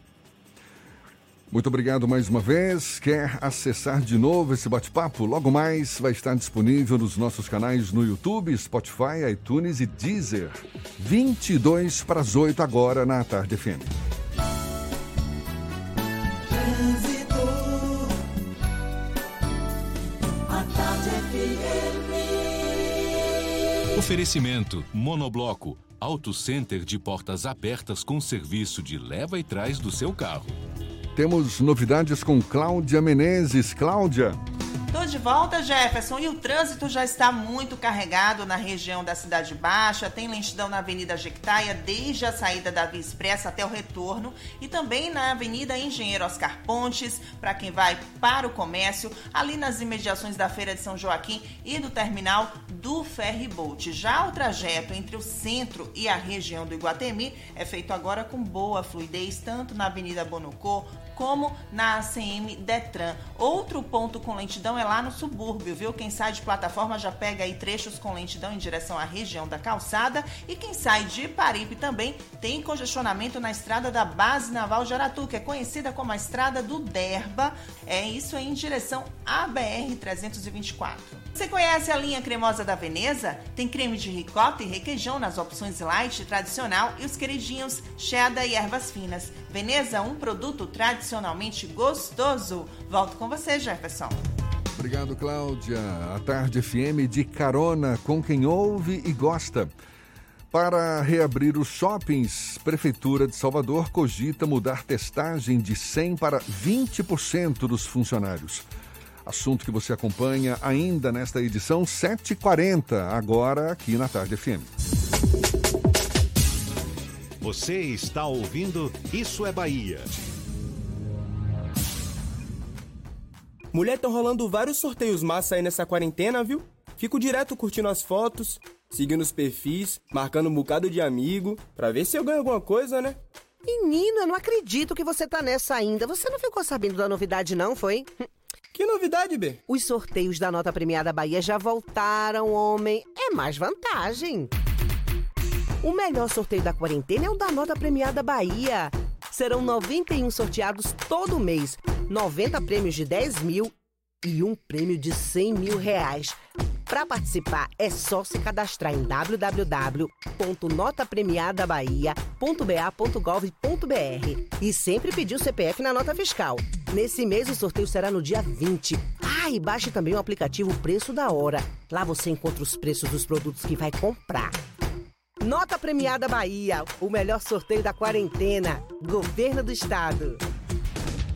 Muito obrigado mais uma vez. Quer acessar de novo esse bate-papo? Logo mais vai estar disponível nos nossos canais no YouTube, Spotify, iTunes e Deezer. 22 para as 8 agora na Tarde FM. Trânsito. A tarde FM. Oferecimento Monobloco, Auto Center de portas abertas com serviço de leva e trás do seu carro. Temos novidades com Cláudia Menezes. Cláudia. Tô de volta, Jefferson, e o trânsito já está muito carregado na região da Cidade Baixa. Tem lentidão na Avenida Jequitaia, desde a saída da Via Expressa até o retorno, e também na Avenida Engenheiro Oscar Pontes, para quem vai para o comércio, ali nas imediações da Feira de São Joaquim e do terminal do Ferryboat. Já o trajeto entre o centro e a região do Iguatemi é feito agora com boa fluidez, tanto na Avenida Bonocô como na ACM Detran. Outro ponto com lentidão é lá no subúrbio, viu? Quem sai de plataforma já pega aí trechos com lentidão em direção à região da calçada e quem sai de Paripe também tem congestionamento na estrada da Base Naval de Aratu, que é conhecida como a estrada do Derba. É isso aí em direção à BR 324. Você conhece a linha cremosa da Veneza? Tem creme de ricota e requeijão nas opções light, tradicional e os queridinhos cheddar e ervas finas. Veneza, um produto tradicionalmente gostoso. Volto com você, Jefferson. Obrigado, Cláudia. A Tarde FM de carona com quem ouve e gosta. Para reabrir os shoppings, Prefeitura de Salvador cogita mudar testagem de 100 para 20% dos funcionários. Assunto que você acompanha ainda nesta edição 740, agora aqui na Tarde FM. Você está ouvindo Isso é Bahia. Mulher, estão rolando vários sorteios massa aí nessa quarentena, viu? Fico direto curtindo as fotos, seguindo os perfis, marcando um bocado de amigo, pra ver se eu ganho alguma coisa, né? Menina, não acredito que você tá nessa ainda. Você não ficou sabendo da novidade, não, foi? Que novidade, B? Os sorteios da Nota Premiada Bahia já voltaram, homem. É mais vantagem. O melhor sorteio da quarentena é o da Nota Premiada Bahia. Serão 91 sorteados todo mês, 90 prêmios de 10 mil e um prêmio de 100 mil reais. Para participar é só se cadastrar em www.notapremiadabahia.ba.gov.br e sempre pedir o CPF na nota fiscal. Nesse mês o sorteio será no dia 20. Ah, e baixe também o aplicativo Preço da Hora. Lá você encontra os preços dos produtos que vai comprar. Nota Premiada Bahia, o melhor sorteio da quarentena. Governo do Estado.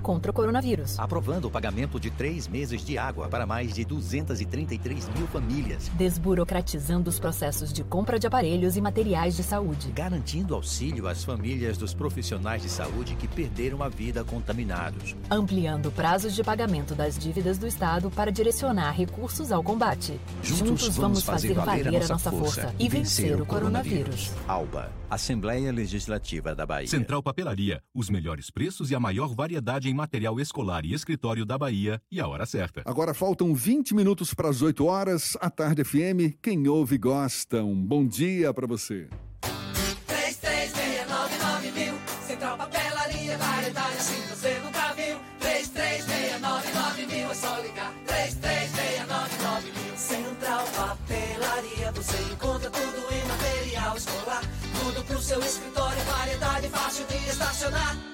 contra o coronavírus. Aprovando o pagamento de três meses de água para mais de 233 mil famílias. Desburocratizando os processos de compra de aparelhos e materiais de saúde. Garantindo auxílio às famílias dos profissionais de saúde que perderam a vida contaminados. Ampliando prazos de pagamento das dívidas do Estado para direcionar recursos ao combate. Juntos, Juntos vamos fazer valer a nossa força e vencer o coronavírus. Alba, Assembleia Legislativa da Bahia. Central Papelaria, os melhores preços e a maior variedade em material escolar e escritório da Bahia e a hora certa. Agora faltam 20 minutos para as 8 horas. A Tarde FM, quem ouve gosta. Um bom dia para você. 3369 mil, Central Papelaria, variedade assim você nunca viu. 3369 mil, é só ligar. 3369 mil, Central Papelaria, você encontra tudo em material escolar. Tudo pro seu escritório, variedade fácil de estacionar.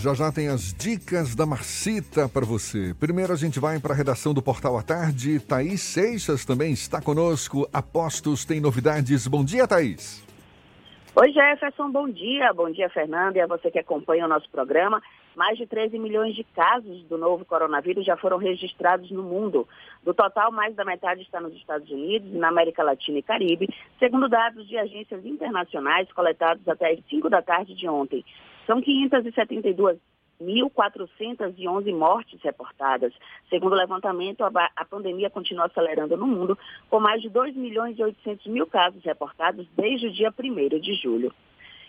Já já tem as dicas da Marcita para você. Primeiro a gente vai para a redação do Portal à Tarde. Thaís Seixas também está conosco. Apostos tem novidades. Bom dia, Thaís. Oi, Jefferson, bom dia. Bom dia, Fernando, e a você que acompanha o nosso programa. Mais de 13 milhões de casos do novo coronavírus já foram registrados no mundo. Do total, mais da metade está nos Estados Unidos e na América Latina e Caribe, segundo dados de agências internacionais coletados até as 5 da tarde de ontem. São 572.411 mortes reportadas. Segundo o levantamento, a, a, pandemia continua acelerando no mundo, com mais de 2 milhões e 800 mil casos reportados desde o dia 1 de julho.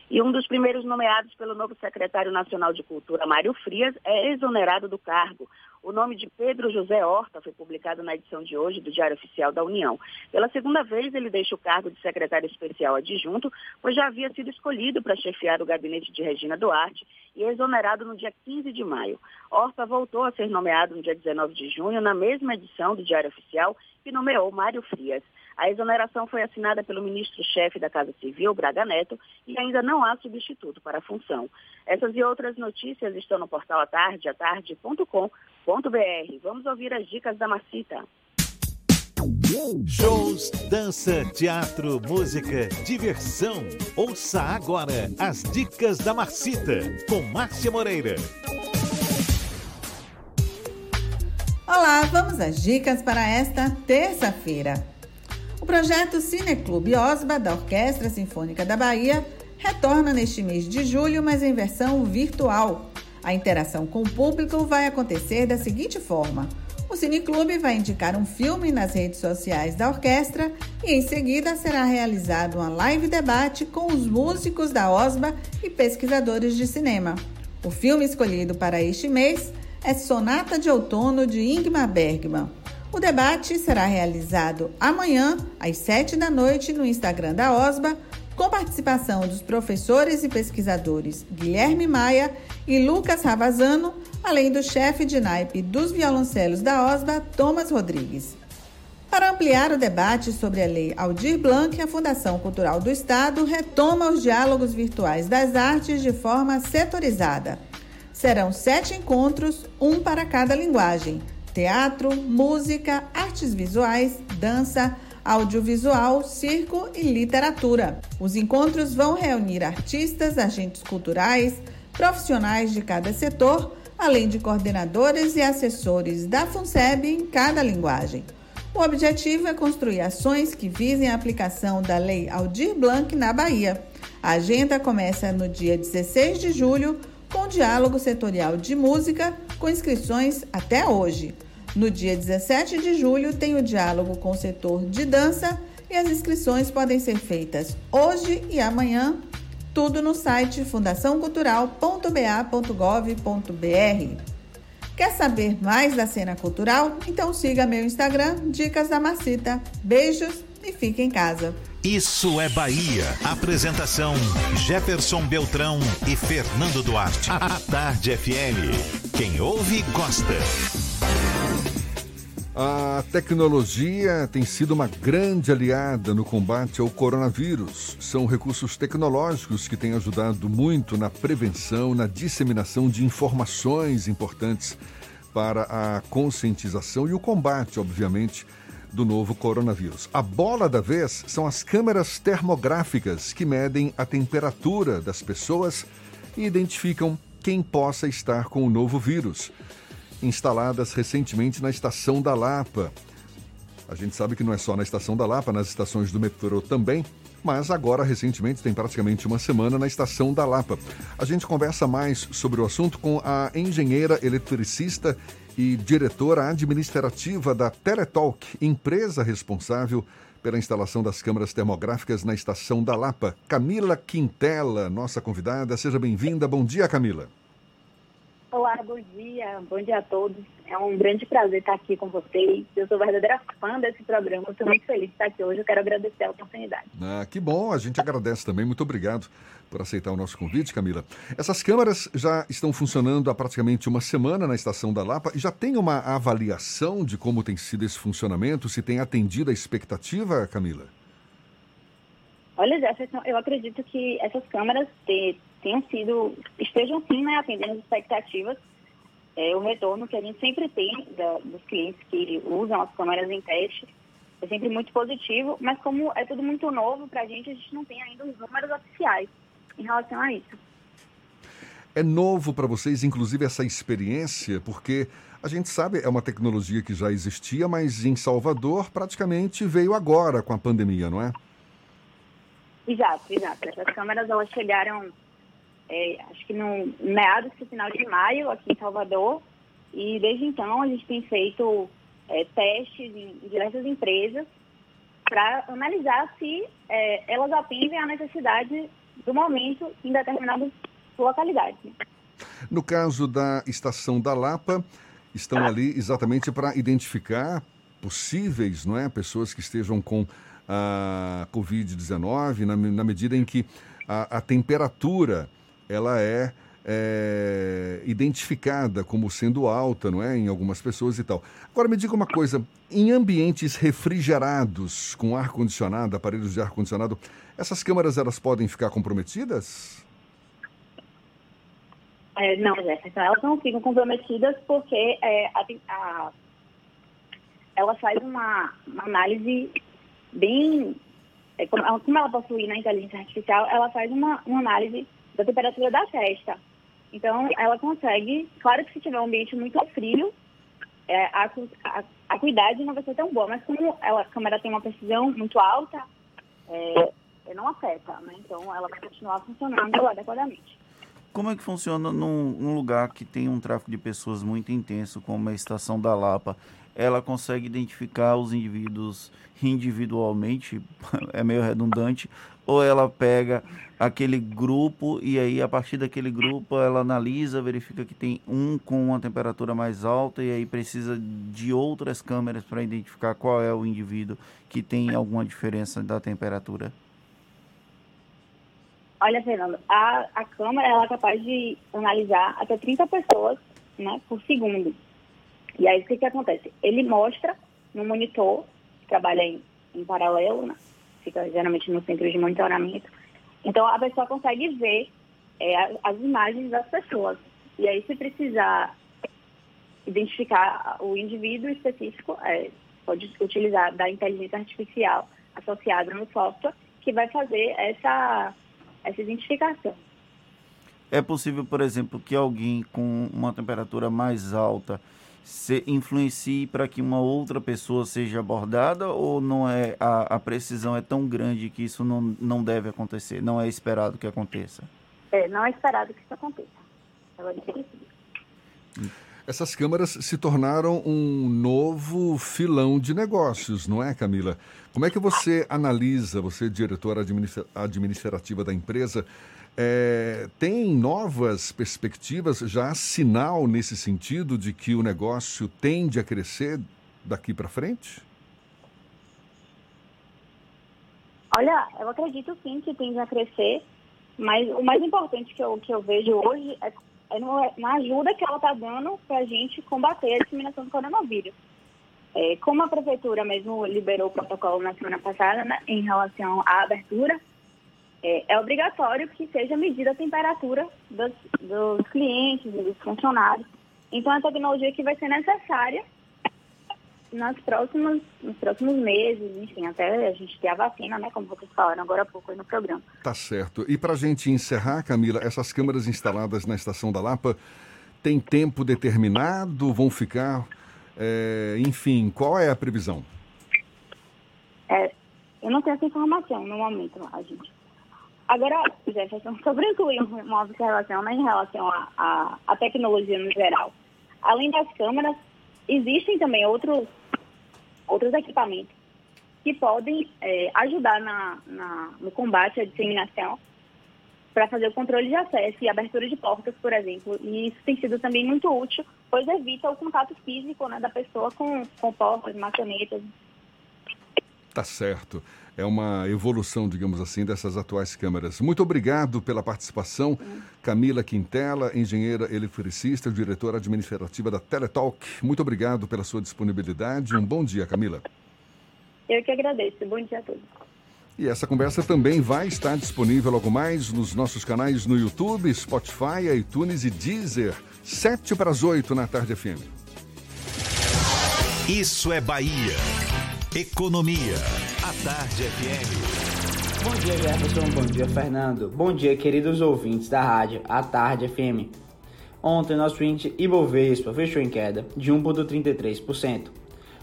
E um dos primeiros nomeados pelo novo secretário nacional de Cultura, Mário Frias, é exonerado do cargo. O nome de Pedro José Horta foi publicado na edição de hoje do Diário Oficial da União. Pela segunda vez, ele deixa o cargo de secretário especial adjunto, pois já havia sido escolhido para chefiar o gabinete de Regina Duarte e exonerado no dia 15 de maio. Horta voltou a ser nomeado no dia 19 de junho, na mesma edição do Diário Oficial, que nomeou Mário Frias. A exoneração foi assinada pelo ministro-chefe da Casa Civil, Braga Neto, e ainda não há substituto para a função. Essas e outras notícias estão no portal atarde, atarde.com.br. Vamos ouvir as dicas da Macita. Shows, dança, teatro, música, diversão. Ouça agora as dicas da Marcita com Márcia Moreira. Olá, vamos às dicas para esta terça-feira. O projeto Cineclube Osba, da Orquestra Sinfônica da Bahia, retorna neste mês de julho, mas em versão virtual. A interação com o público vai acontecer da seguinte forma: o Cineclube vai indicar um filme nas redes sociais da orquestra e em seguida será realizado uma live debate com os músicos da OSBA e pesquisadores de cinema. O filme escolhido para este mês é Sonata de Outono de Ingmar Bergman. O debate será realizado amanhã, às 7 da noite, no Instagram da OSBA, com participação dos professores e pesquisadores Guilherme Maia e Lucas Ravazano, além do chefe de naipe dos violoncelos da OSBA, Thomas Rodrigues. Para ampliar o debate sobre a Lei Aldir Blanc, a Fundação Cultural do Estado retoma os diálogos virtuais das artes de forma setorizada. Serão sete encontros, um para cada linguagem: teatro, música, artes visuais, dança, audiovisual, circo e literatura. Os encontros vão reunir artistas, agentes culturais, profissionais de cada setor, além de coordenadores e assessores da FUNSEB em cada linguagem. O objetivo é construir ações que visem a aplicação da Lei Aldir Blanc na Bahia. A agenda começa no dia 16 de julho, com diálogo setorial de música, com inscrições até hoje. No dia 17 de julho, tem o diálogo com o setor de dança e as inscrições podem ser feitas hoje e amanhã, tudo no site fundaçãocultural.ba.gov.br. Quer saber mais da cena cultural? Então siga meu Instagram, Dicas da Macita. Beijos e fique em casa. Isso é Bahia. Apresentação: Jefferson Beltrão e Fernando Duarte. A Tarde FM. Quem ouve, gosta. A tecnologia tem sido uma grande aliada no combate ao coronavírus. São recursos tecnológicos que têm ajudado muito na prevenção, na disseminação de informações importantes para a conscientização e o combate, obviamente, do novo coronavírus. A bola da vez são as câmeras termográficas que medem a temperatura das pessoas e identificam quem possa estar com o novo vírus instaladas recentemente na estação da Lapa. A gente sabe que não é só na estação da Lapa, nas estações do metrô também, mas agora, recentemente, tem praticamente uma semana na estação da Lapa. A gente conversa mais sobre o assunto com a engenheira eletricista e diretora administrativa da Teletalk, empresa responsável pela instalação das câmeras termográficas na estação da Lapa. Camila Quintela, nossa convidada. Seja bem-vinda. Bom dia, Camila. Olá, bom dia, bom dia a todos. É um grande prazer estar aqui com vocês. Eu sou verdadeira fã desse programa, estou muito feliz de estar aqui hoje. Eu quero agradecer a oportunidade. Ah, que bom, a gente agradece também. Muito obrigado por aceitar o nosso convite, Camila. Essas câmaras já estão funcionando há praticamente uma semana na Estação da Lapa já tem uma avaliação de como tem sido esse funcionamento, se tem atendido a expectativa, Camila? Olha, Jefferson, eu acredito que essas câmeras tenham sido, estejam sim né, atendendo as expectativas. É, o retorno que a gente sempre tem da, dos clientes que usam as câmeras em teste é sempre muito positivo, mas como é tudo muito novo para a gente, a gente não tem ainda os números oficiais em relação a isso. É novo para vocês, inclusive, essa experiência, porque a gente sabe, é uma tecnologia que já existia, mas em Salvador praticamente veio agora com a pandemia, não é? Exato, exato. Essas câmeras elas chegaram é, acho que no meados do final de maio, aqui em Salvador, e desde então a gente tem feito é, testes em, diversas empresas para analisar se é, elas atendem à necessidade do momento em determinadas localidades. No caso da estação da Lapa, estão ali exatamente para identificar possíveis, não é, pessoas que estejam com a Covid-19, na, na, medida em que a, a temperatura ela é, é, identificada como sendo alta, não é, em algumas pessoas e tal. Agora me diga uma coisa: em ambientes refrigerados, com ar condicionado, aparelhos de ar condicionado, essas câmaras elas podem ficar comprometidas? É, não, Jefferson, elas não ficam comprometidas porque é, a, a, ela faz uma, uma análise bem. É, como, como, ela possui na inteligência artificial, ela faz uma, uma análise da temperatura da testa. Então, ela consegue, claro que se tiver um ambiente muito frio, é, a, a, a cuidade não vai ser tão boa, mas como ela, a câmera tem uma precisão muito alta, é, não afeta, né? Então, ela vai continuar funcionando adequadamente. Como é que funciona num, num, lugar que tem um tráfego de pessoas muito intenso, como a estação da Lapa? Ela consegue identificar os indivíduos individualmente, é meio redundante, ou ela pega aquele grupo e aí a partir daquele grupo ela analisa, verifica que tem um com uma temperatura mais alta e aí precisa de outras câmeras para identificar qual é o indivíduo que tem alguma diferença da temperatura? Olha, Fernando, a, a câmera ela é capaz de analisar até 30 pessoas né, por segundo. E aí o que, que acontece? Ele mostra no monitor, que trabalha em, em paralelo, né, fica geralmente no centro de monitoramento. Então a pessoa consegue ver é, as imagens das pessoas. E aí, se precisar identificar o indivíduo específico, é, pode utilizar da inteligência artificial associada no software, que vai fazer essa essa identificação. É possível, por exemplo, que alguém com uma temperatura mais alta se influencie para que uma outra pessoa seja abordada ou não é a, a, precisão é tão grande que isso não, não deve acontecer, não é esperado que aconteça? É, não é esperado que isso aconteça. Agora, essas câmaras se tornaram um novo filão de negócios, não é, Camila? Como é que você analisa, você é diretora administrativa da empresa, é, tem novas perspectivas, já há sinal nesse sentido de que o negócio tende a crescer daqui para frente? Olha, eu acredito sim que tende a crescer, mas o mais importante que eu, que eu vejo hoje é é na ajuda que ela está dando para a gente combater a disseminação do coronavírus. É, como a prefeitura mesmo liberou o protocolo na semana passada né, em relação à abertura, é, é, obrigatório que seja medida a temperatura dos, dos clientes, dos funcionários. Então, é a tecnologia que vai ser necessária nas próximas, nos próximos meses, enfim, até a gente ter a vacina, né, como vocês falaram agora há pouco no programa. Tá certo. E para a gente encerrar, Camila, essas câmeras instaladas na Estação da Lapa têm tempo determinado? Vão ficar, é, enfim, qual é a previsão? É, eu não tenho essa informação no momento, a gente. Agora, Jefferson, sobre incluir uma observação né, em relação à tecnologia no geral. Além das câmeras, existem também outros outros equipamentos que podem é, ajudar na, na, no combate à disseminação para fazer o controle de acesso e abertura de portas, por exemplo. E isso tem sido também muito útil, pois evita o contato físico né, da pessoa com, com portas, maçanetas. Tá certo. É uma evolução, digamos assim, dessas atuais câmeras. Muito obrigado pela participação. Camila Quintela, engenheira eletricista, diretora administrativa da Teletalk. Muito obrigado pela sua disponibilidade. Um bom dia, Camila. Eu que agradeço. Bom dia a todos. E essa conversa também vai estar disponível logo mais nos nossos canais no YouTube, Spotify, iTunes e Deezer. Sete para as oito na Tarde FM. Isso é Bahia. Economia. A Tarde FM. Bom dia, Jefferson. Bom dia, Fernando. Bom dia, queridos ouvintes da rádio A Tarde FM. Ontem, nosso índice Ibovespa fechou em queda de 1,33%.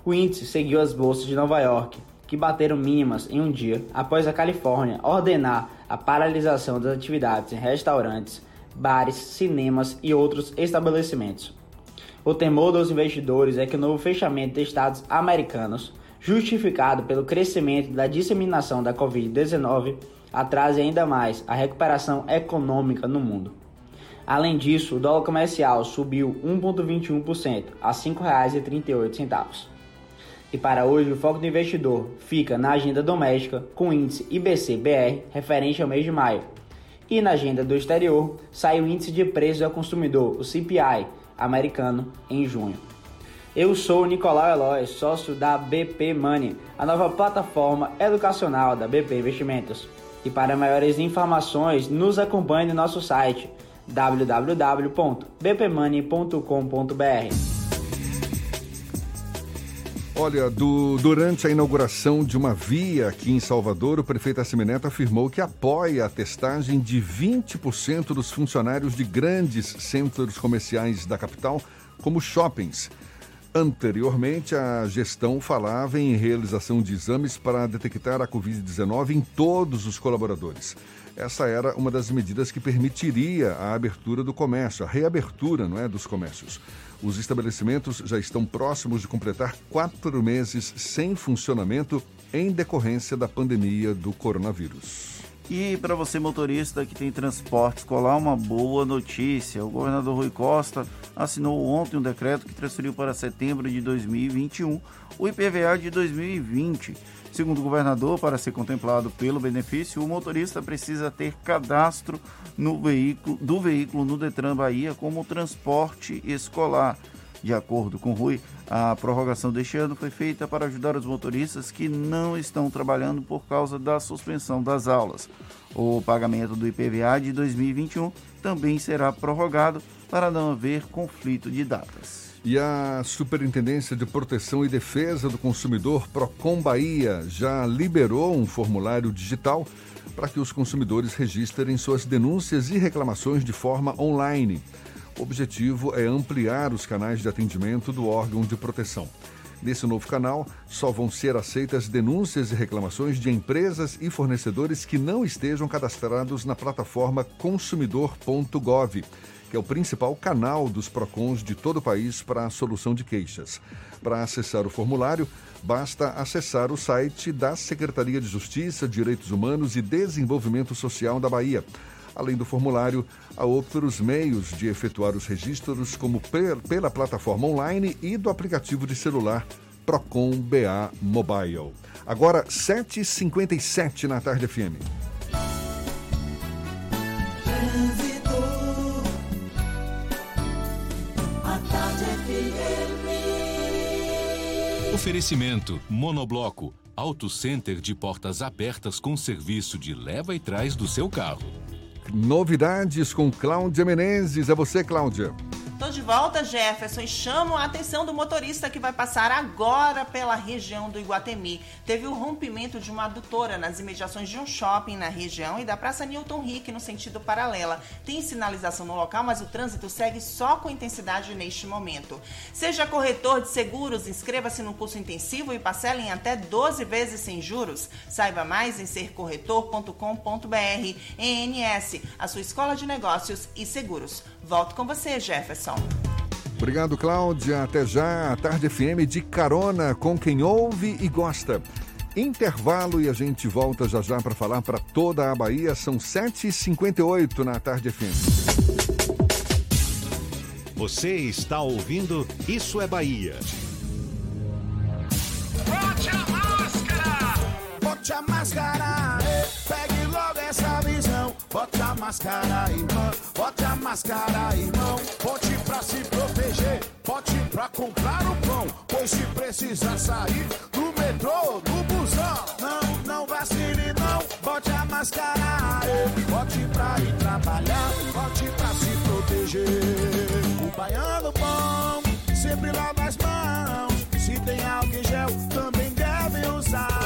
O índice seguiu as bolsas de Nova York, que bateram mínimas em um dia após a Califórnia ordenar a paralisação das atividades em restaurantes, bares, cinemas e outros estabelecimentos. O temor dos investidores é que o novo fechamento de estados americanos justificado pelo crescimento da disseminação da Covid-19, atrase ainda mais a recuperação econômica no mundo. Além disso, o dólar comercial subiu 1,21% a R$ 5,38. E para hoje, o foco do investidor fica na agenda doméstica com o índice IBC-BR referente ao mês de maio, E na agenda do exterior, sai o Índice de Preços ao Consumidor, o CPI, americano, em junho. Eu sou o Nicolau Eloy, sócio da BP Money, a nova plataforma educacional da BP Investimentos. E para maiores informações, nos acompanhe no nosso site www.bpmoney.com.br. Olha, do- durante a inauguração de uma via aqui em Salvador, o prefeito Assemineto afirmou que apoia a testagem de 20% dos funcionários de grandes centros comerciais da capital, como shoppings. Anteriormente, a gestão falava em realização de exames para detectar a Covid-19 em todos os colaboradores. Essa era uma das medidas que permitiria a abertura do comércio, a reabertura não é, dos comércios. Os estabelecimentos já estão próximos de completar quatro meses sem funcionamento em decorrência da pandemia do coronavírus. E para você motorista que tem transporte escolar, uma boa notícia. O governador Rui Costa assinou ontem um decreto que transferiu para setembro de 2021 o IPVA de 2020. Segundo o governador, para ser contemplado pelo benefício, o motorista precisa ter cadastro no veículo, do veículo no Detran Bahia como transporte escolar. De acordo com Rui, a prorrogação deste ano foi feita para ajudar os motoristas que não estão trabalhando por causa da suspensão das aulas. O pagamento do IPVA de 2021 também será prorrogado para não haver conflito de datas. E a Superintendência de Proteção e Defesa do Consumidor, Procon Bahia, já liberou um formulário digital para que os consumidores registrem suas denúncias e reclamações de forma online. O objetivo é ampliar os canais de atendimento do órgão de proteção. Nesse novo canal, só vão ser aceitas denúncias e reclamações de empresas e fornecedores que não estejam cadastrados na plataforma consumidor.gov, que é o principal canal dos PROCONs de todo o país para a solução de queixas. Para acessar o formulário, basta acessar o site da Secretaria de Justiça, Direitos Humanos e Desenvolvimento Social da Bahia. Além do formulário, há outros meios de efetuar os registros, como pe- pela plataforma online e do aplicativo de celular Procon BA Mobile. Agora, 7h57 na tarde FM. Oferecimento Monobloco, Auto Center de portas abertas com serviço de leva e trás do seu carro. Novidades com Cláudia Menezes. É você, Cláudia. Tô de volta, Jefferson, e chamo a atenção do motorista que vai passar agora pela região do Iguatemi. Teve o rompimento de uma adutora nas imediações de um shopping na região e da Praça Newton Rick no sentido paralela. Tem sinalização no local, mas o trânsito segue só com intensidade neste momento. Seja corretor de seguros, inscreva-se no curso intensivo e parcela em até 12 vezes sem juros. Saiba mais em sercorretor.com.br. ENS, a sua escola de negócios e seguros. Volto com você, Jefferson. Obrigado, Cláudia. Até já. A Tarde FM de carona com quem ouve e gosta. Intervalo e a gente volta já já para falar para toda a Bahia. São 7h58 na Tarde FM. Você está ouvindo Isso é Bahia. Bote a máscara! Bote a máscara! Pegue logo essa visão. Bote a máscara, irmão. Bote a máscara, irmão. Bote pra se proteger. Bote pra comprar o pão. Pois se precisar sair do metrô, do busão. Não, não vacile, não. Bote a máscara. eh, Bote pra ir trabalhar. Bote pra se proteger. O baiano bom sempre lava as mãos. Se tem álcool gel, também deve usar.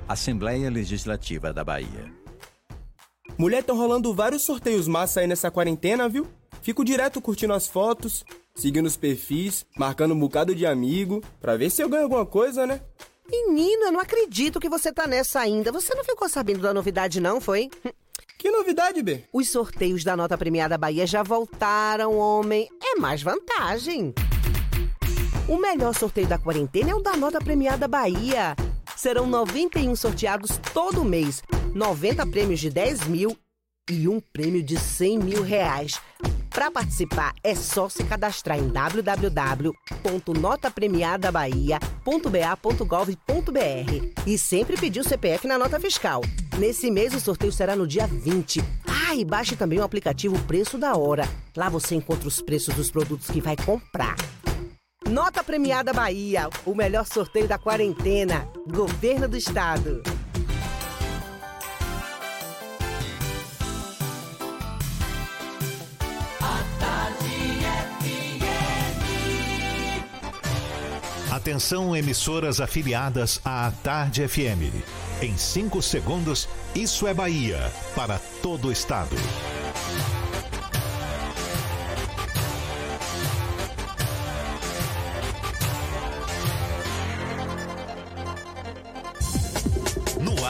Assembleia Legislativa da Bahia. Mulher, tão rolando vários sorteios massa aí nessa quarentena, viu? Fico direto curtindo as fotos, seguindo os perfis, marcando um bocado de amigo, pra ver se eu ganho alguma coisa, né? Menina, eu não acredito que você tá nessa ainda. Você não ficou sabendo da novidade, não, foi? Que novidade, B? Os sorteios da nota premiada Bahia já voltaram, homem. É mais vantagem. O melhor sorteio da quarentena é o da nota premiada Bahia. Serão 91 sorteados todo mês, 90 prêmios de 10 mil e um prêmio de 100 mil reais. Para participar é só se cadastrar em www.notapremiadabahia.ba.gov.br e sempre pedir o CPF na nota fiscal. Nesse mês o sorteio será no dia 20. Ah, e baixe também o aplicativo Preço da Hora. Lá você encontra os preços dos produtos que vai comprar. Nota Premiada Bahia, o melhor sorteio da quarentena. Governo do Estado. Atenção, emissoras afiliadas à Tarde FM. Em 5 segundos, isso é Bahia para todo o estado.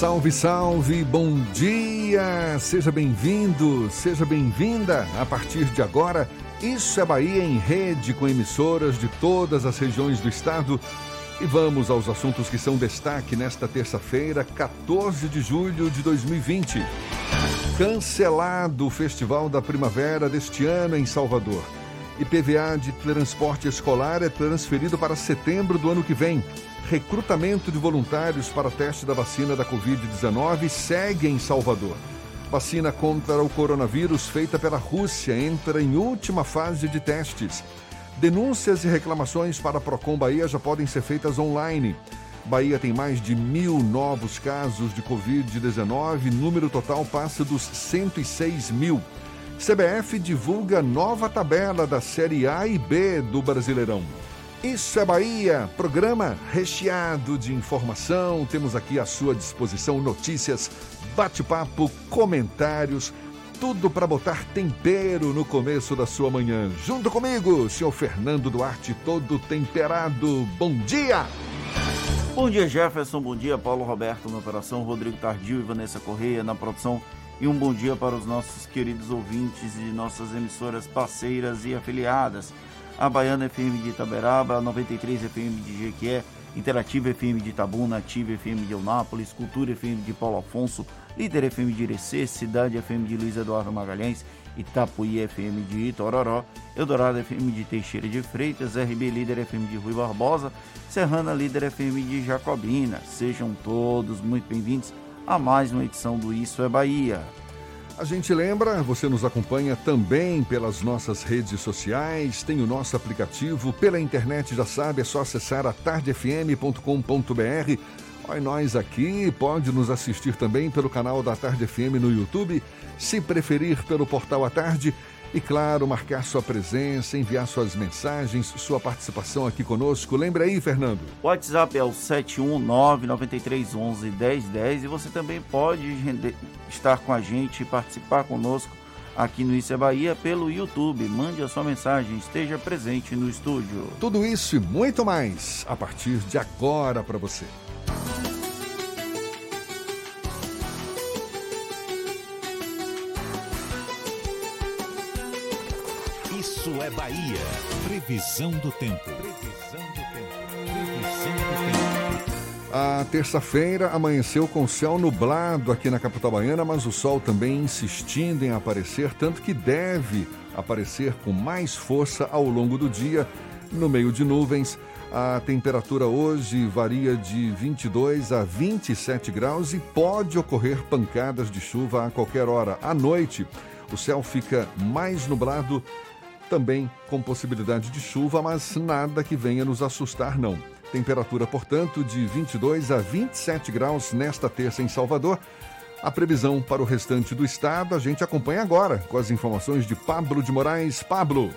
Salve, salve, bom dia! Seja bem-vindo, seja bem-vinda. A partir de agora, Isso é Bahia em rede com emissoras de todas as regiões do estado. E vamos aos assuntos que são destaque nesta terça-feira, 14 de julho de 2020. Cancelado o Festival da Primavera deste ano em Salvador. IPVA de transporte escolar é transferido para setembro do ano que vem. Recrutamento de voluntários para teste da vacina da Covid-19 segue em Salvador. Vacina contra o coronavírus feita pela Rússia entra em última fase de testes. Denúncias e reclamações para a Procon Bahia já podem ser feitas online. Bahia tem mais de mil novos casos de Covid-19, número total passa dos 106 mil. CBF divulga nova tabela da Série A e B do Brasileirão. Isso é Bahia, programa recheado de informação. Temos aqui à sua disposição notícias, bate-papo, comentários, tudo para botar tempero no começo da sua manhã. Junto comigo, senhor Fernando Duarte, todo temperado. Bom dia! Bom dia, Jefferson. Bom dia, Paulo Roberto na operação, Rodrigo Tardio e Vanessa Correia na produção. E um bom dia para os nossos queridos ouvintes e nossas emissoras parceiras e afiliadas. A Baiana FM de Itaberaba, a 93 FM de Jequié, Interativa FM de Itabuna, Ativa FM de Eunápolis, Cultura FM de Paulo Afonso, Líder FM de Irecê, Cidade FM de Luiz Eduardo Magalhães, Itapuí FM de Itororó, Eldorado FM de Teixeira de Freitas, RB Líder FM de Rui Barbosa, Serrana Líder FM de Jacobina. Sejam todos muito bem-vindos a mais uma edição do Isso é Bahia. A gente lembra, você nos acompanha também pelas nossas redes sociais, tem o nosso aplicativo, pela internet já sabe, é só acessar a tardefm.com.br. Olha nós aqui, pode nos assistir também pelo canal da Tarde FM no YouTube, se preferir pelo portal à tarde. E claro, marcar sua presença, enviar suas mensagens, sua participação aqui conosco. Lembra aí, Fernando? O WhatsApp é o 71993111010 e você também pode estar com a gente e participar conosco aqui no Isso é Bahia pelo YouTube. Mande a sua mensagem, esteja presente no estúdio. Tudo isso e muito mais a partir de agora para você. Isso é Bahia. Previsão do tempo. Previsão do tempo. Previsão do tempo. A terça-feira amanheceu com céu nublado aqui na capital baiana, mas o sol também insistindo em aparecer, tanto que deve aparecer com mais força ao longo do dia, no meio de nuvens. A temperatura hoje varia de 22 a 27 graus e pode ocorrer pancadas de chuva a qualquer hora. À noite, o céu fica mais nublado, também com possibilidade de chuva, mas nada que venha nos assustar, não. Temperatura, portanto, de 22 a 27 graus nesta terça em Salvador. A previsão para o restante do estado a gente acompanha agora com as informações de Pablo de Moraes. Pablo.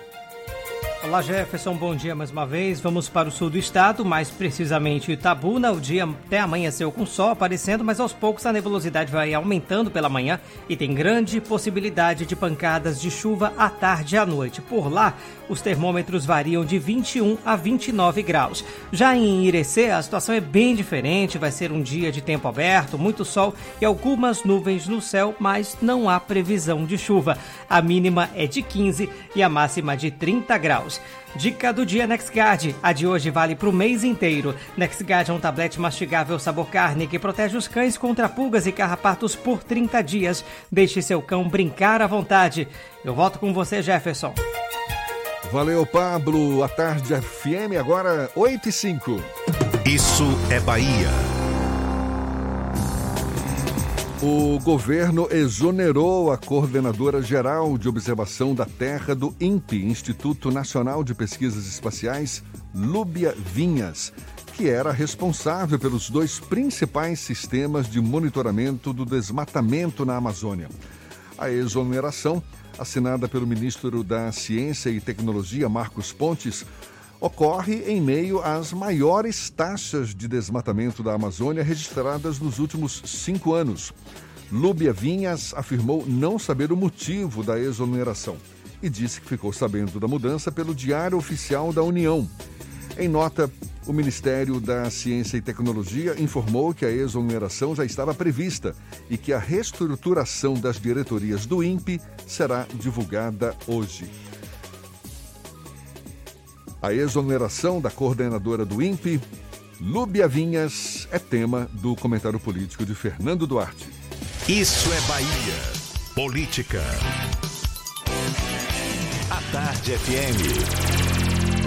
Olá Jefferson, bom dia mais uma vez. Vamos para o sul do estado, mais precisamente Itabuna. O dia até amanheceu com sol aparecendo, mas aos poucos a nebulosidade vai aumentando pela manhã e tem grande possibilidade de pancadas de chuva à tarde e à noite. Por lá, os termômetros variam de 21 a 29 graus. Já em Irecê, a situação é bem diferente. Vai ser um dia de tempo aberto, muito sol e algumas nuvens no céu, mas não há previsão de chuva. A mínima é de 15 e a máxima de 30 graus. Dica do dia NexGard. A de hoje vale para o mês inteiro. NexGard é um tablete mastigável sabor carne que protege os cães contra pulgas e carrapatos por 30 dias. Deixe seu cão brincar à vontade. Eu volto com você, Jefferson. Valeu, Pablo. A tarde FM agora 8 e 5. Isso é Bahia. O governo exonerou a coordenadora geral de observação da Terra do INPE, Instituto Nacional de Pesquisas Espaciais, Lúbia Vinhas, que era responsável pelos dois principais sistemas de monitoramento do desmatamento na Amazônia. A exoneração, assinada pelo ministro da Ciência e Tecnologia, Marcos Pontes, ocorre em meio às maiores taxas de desmatamento da Amazônia registradas nos últimos cinco anos. Lúbia Vinhas afirmou não saber o motivo da exoneração e disse que ficou sabendo da mudança pelo Diário Oficial da União. Em nota, o Ministério da Ciência e Tecnologia informou que a exoneração já estava prevista e que a reestruturação das diretorias do INPE será divulgada hoje. A exoneração da coordenadora do INPE, Lúbia Vinhas, é tema do comentário político de Fernando Duarte. Isso é Bahia. Política. A Tarde FM.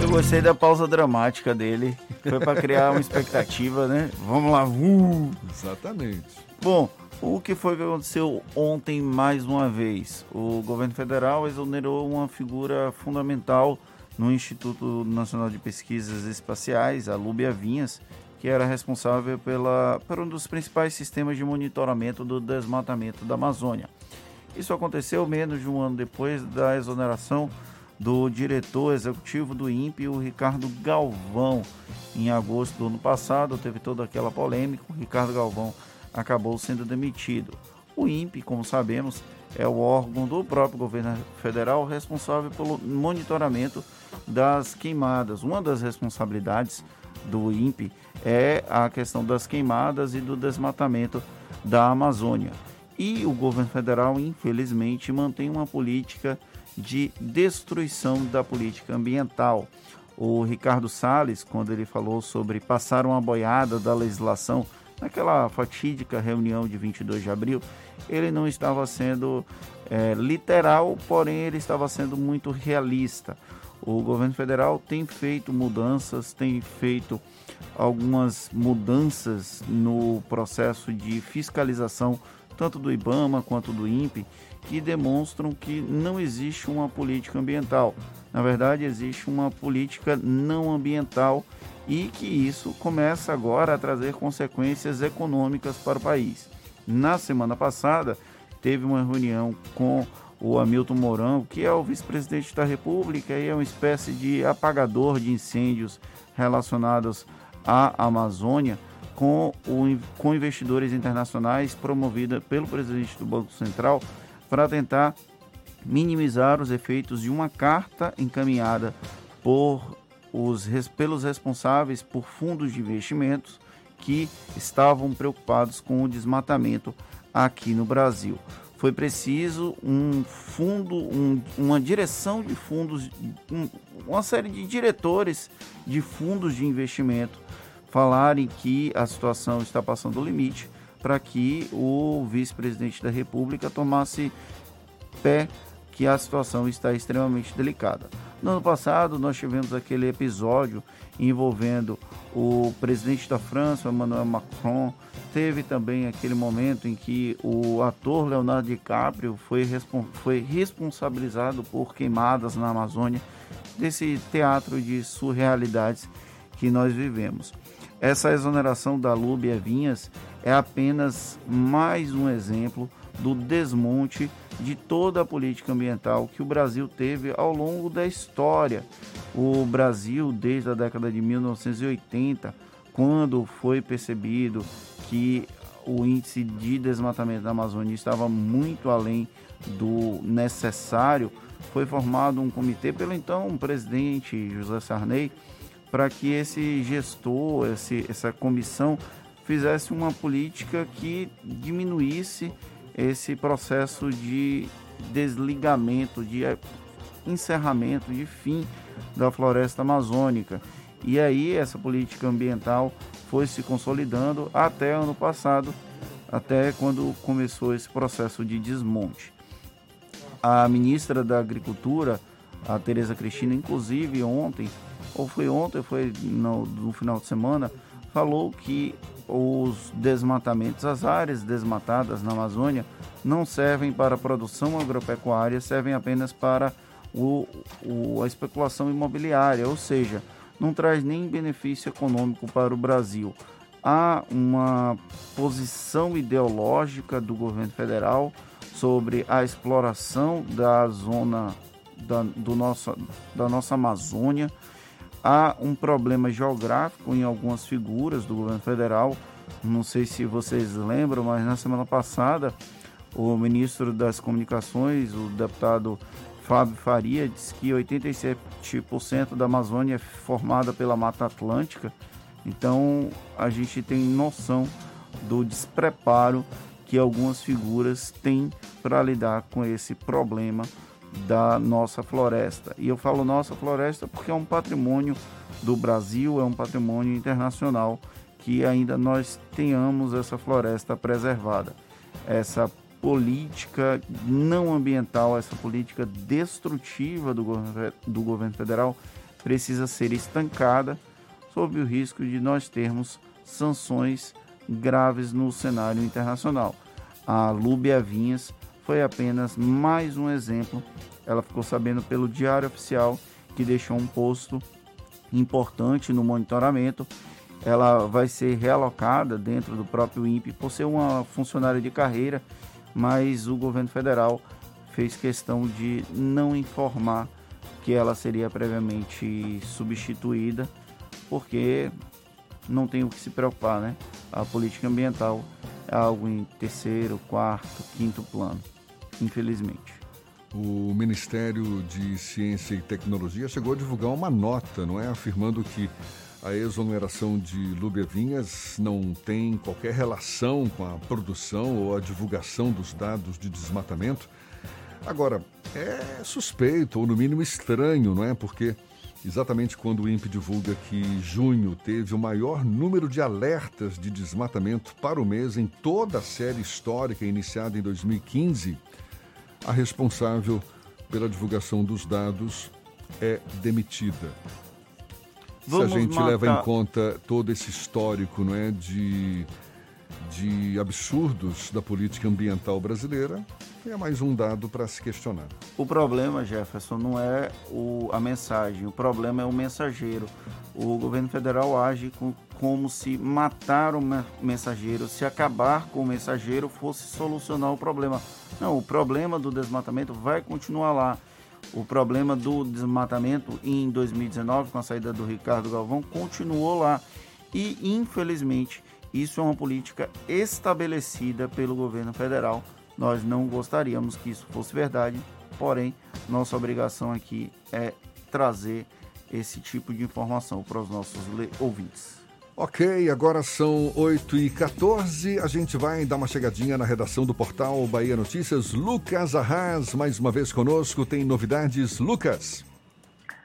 Eu gostei da pausa dramática dele. Foi para criar uma expectativa, né? Vamos lá. Uh! Exatamente. Bom, o que foi que aconteceu ontem mais uma vez? O governo federal exonerou uma figura fundamental no Instituto Nacional de Pesquisas Espaciais, a Lúbia Vinhas, que era responsável pela, por um dos principais sistemas de monitoramento do desmatamento da Amazônia. Isso aconteceu menos de um ano depois da exoneração do diretor executivo do INPE, o Ricardo Galvão. Em agosto do ano passado, teve toda aquela polêmica, o Ricardo Galvão acabou sendo demitido. O INPE, como sabemos, é o órgão do próprio governo federal responsável pelo monitoramento das queimadas. Uma das responsabilidades do INPE é a questão das queimadas e do desmatamento da Amazônia. E o governo federal, infelizmente, mantém uma política de destruição da política ambiental. O Ricardo Salles, quando ele falou sobre passar uma boiada da legislação naquela fatídica reunião de 22 de abril, ele não estava sendo é, literal, porém ele estava sendo muito realista. O governo federal tem feito mudanças, tem feito algumas mudanças no processo de fiscalização, tanto do IBAMA quanto do INPE, que demonstram que não existe uma política ambiental. Na verdade, existe uma política não ambiental e que isso começa agora a trazer consequências econômicas para o país. Na semana passada, teve uma reunião com o Hamilton Mourão, que é o vice-presidente da República e é uma espécie de apagador de incêndios relacionados à Amazônia, com, o, com investidores internacionais promovida pelo presidente do Banco Central para tentar minimizar os efeitos de uma carta encaminhada por os, pelos responsáveis por fundos de investimentos que estavam preocupados com o desmatamento aqui no Brasil. foi preciso um fundo, um, uma direção de fundos, um, uma série de diretores de fundos de investimento falarem que a situação está passando o limite para que o vice-presidente da República tomasse pé que a situação está extremamente delicada. No ano passado, nós tivemos aquele episódio envolvendo o presidente da França, Emmanuel Macron. Teve também aquele momento em que o ator Leonardo DiCaprio foi, respon foi responsabilizado por queimadas na Amazônia, desse teatro de surrealidades que nós vivemos. Essa exoneração da Lúbia Vinhas é apenas mais um exemplo do desmonte de toda a política ambiental que o Brasil teve ao longo da história. O Brasil, desde a década de 1980, quando foi percebido que o índice de desmatamento da Amazônia estava muito além do necessário, foi formado um comitê pelo então presidente José Sarney para que esse gestor, esse, essa comissão, fizesse uma política que diminuísse esse processo de desligamento, de encerramento, de fim da floresta amazônica. E aí essa política ambiental foi se consolidando até ano passado, até quando começou esse processo de desmonte. A ministra da Agricultura, a Tereza Cristina, inclusive ontem, ou foi ontem, foi no, no final de semana, falou que os desmatamentos, as áreas desmatadas na Amazônia, não servem para a produção agropecuária, servem apenas para o, o, a especulação imobiliária, ou seja, não traz nem benefício econômico para o Brasil. Há uma posição ideológica do governo federal sobre a exploração da zona da, do nosso, da nossa Amazônia há um problema geográfico em algumas figuras do governo federal. Não sei se vocês lembram, mas na semana passada o ministro das Comunicações, o deputado Fábio Faria, disse que 87% da Amazônia é formada pela Mata Atlântica. Então a gente tem noção do despreparo que algumas figuras têm para lidar com esse problema da nossa floresta. E eu falo nossa floresta porque é um patrimônio do Brasil, é um patrimônio internacional que ainda nós tenhamos essa floresta preservada. Essa política não ambiental, essa política destrutiva do governo, do governo federal precisa ser estancada sob o risco de nós termos sanções graves no cenário internacional. A Lúbia Vinhas foi apenas mais um exemplo. Ela ficou sabendo pelo Diário Oficial que deixou um posto importante no monitoramento. Ela vai ser realocada dentro do próprio INPE por ser uma funcionária de carreira, mas o governo federal fez questão de não informar que ela seria previamente substituída, porque não tem o que se preocupar, né? A política ambiental é algo em terceiro, quarto, quinto plano infelizmente. O Ministério de Ciência e Tecnologia chegou a divulgar uma nota, não é, afirmando que a exoneração de Lubevinhas não tem qualquer relação com a produção ou a divulgação dos dados de desmatamento. Agora, é suspeito ou no mínimo estranho, não é? Porque exatamente quando o INPE divulga que junho teve o maior número de alertas de desmatamento para o mês em toda a série histórica iniciada em 2015, a responsável pela divulgação dos dados é demitida. Vamos Se a gente matar... leva em conta todo esse histórico não é, de, de absurdos da política ambiental brasileira, é mais um dado para se questionar. O problema, Jefferson, não é o, a mensagem, o problema é o mensageiro. O governo federal age com, como se matar o mensageiro, se acabar com o mensageiro fosse solucionar o problema. Não, o problema do desmatamento vai continuar lá. O problema do desmatamento em 2019, com a saída do Ricardo Galvão, continuou lá. E, infelizmente, isso é uma política estabelecida pelo governo federal nós não gostaríamos que isso fosse verdade, porém, nossa obrigação aqui é trazer esse tipo de informação para os nossos ouvintes. Ok, agora são 8 e 14 A gente vai dar uma chegadinha na redação do portal Bahia Notícias. Lucas Arras, mais uma vez conosco. Tem novidades, Lucas?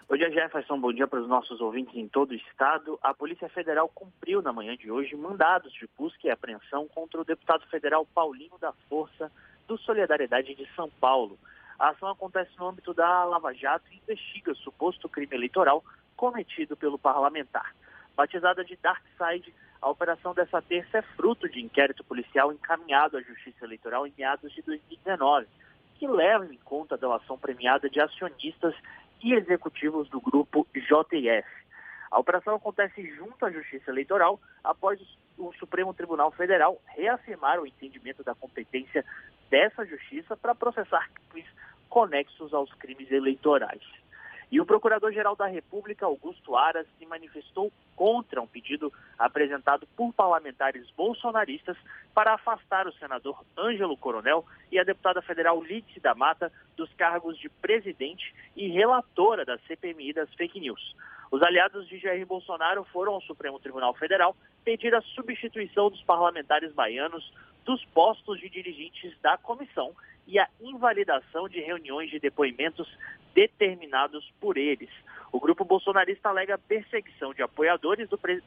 Bom dia, Jefferson. Bom dia para os nossos ouvintes em todo o estado. A Polícia Federal cumpriu na manhã de hoje mandados de busca e apreensão contra o deputado federal Paulinho da Força, do Solidariedade de São Paulo. A ação acontece no âmbito da Lava Jato e investiga suposto crime eleitoral cometido pelo parlamentar. Batizada de Dark Side, a operação dessa terça é fruto de inquérito policial encaminhado à Justiça Eleitoral em meados de 2019, que leva em conta a delação premiada de acionistas e executivos do grupo JF. A operação acontece junto à Justiça Eleitoral após o Supremo Tribunal Federal reafirmar o entendimento da competência dessa justiça para processar crimes conexos aos crimes eleitorais. E o Procurador-Geral da República, Augusto Aras, se manifestou contra um pedido apresentado por parlamentares bolsonaristas para afastar o senador Ângelo Coronel e a deputada federal Lídice da Mata dos cargos de presidente e relatora da CPMI das fake news. Os aliados de Jair Bolsonaro foram ao Supremo Tribunal Federal pedir a substituição dos parlamentares baianos dos postos de dirigentes da comissão e a invalidação de reuniões de depoimentos determinados por eles. O grupo bolsonarista alega perseguição de apoiadores do, pre...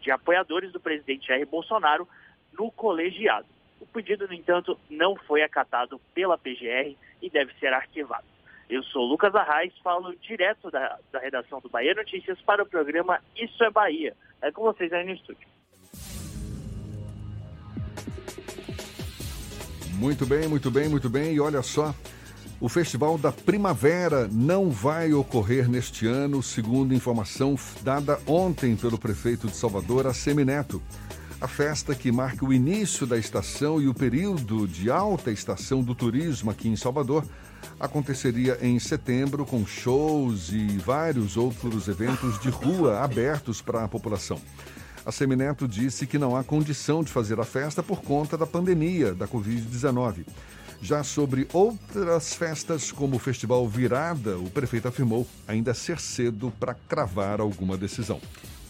de apoiadores do presidente Jair Bolsonaro no colegiado. O pedido, no entanto, não foi acatado pela PGR e deve ser arquivado. Eu sou Lucas Arraes, falo direto da, da redação do Bahia Notícias para o programa Isso é Bahia. É com vocês aí no estúdio. Muito bem, muito bem, muito bem. E olha só, o Festival da Primavera não vai ocorrer neste ano, segundo informação dada ontem pelo prefeito de Salvador, a Semineto. A festa que marca o início da estação e o período de alta estação do turismo aqui em Salvador aconteceria em setembro com shows e vários outros eventos de rua abertos para a população. A Semineto disse que não há condição de fazer a festa por conta da pandemia da Covid-19. Já sobre outras festas, como o Festival Virada, o prefeito afirmou ainda ser cedo para cravar alguma decisão.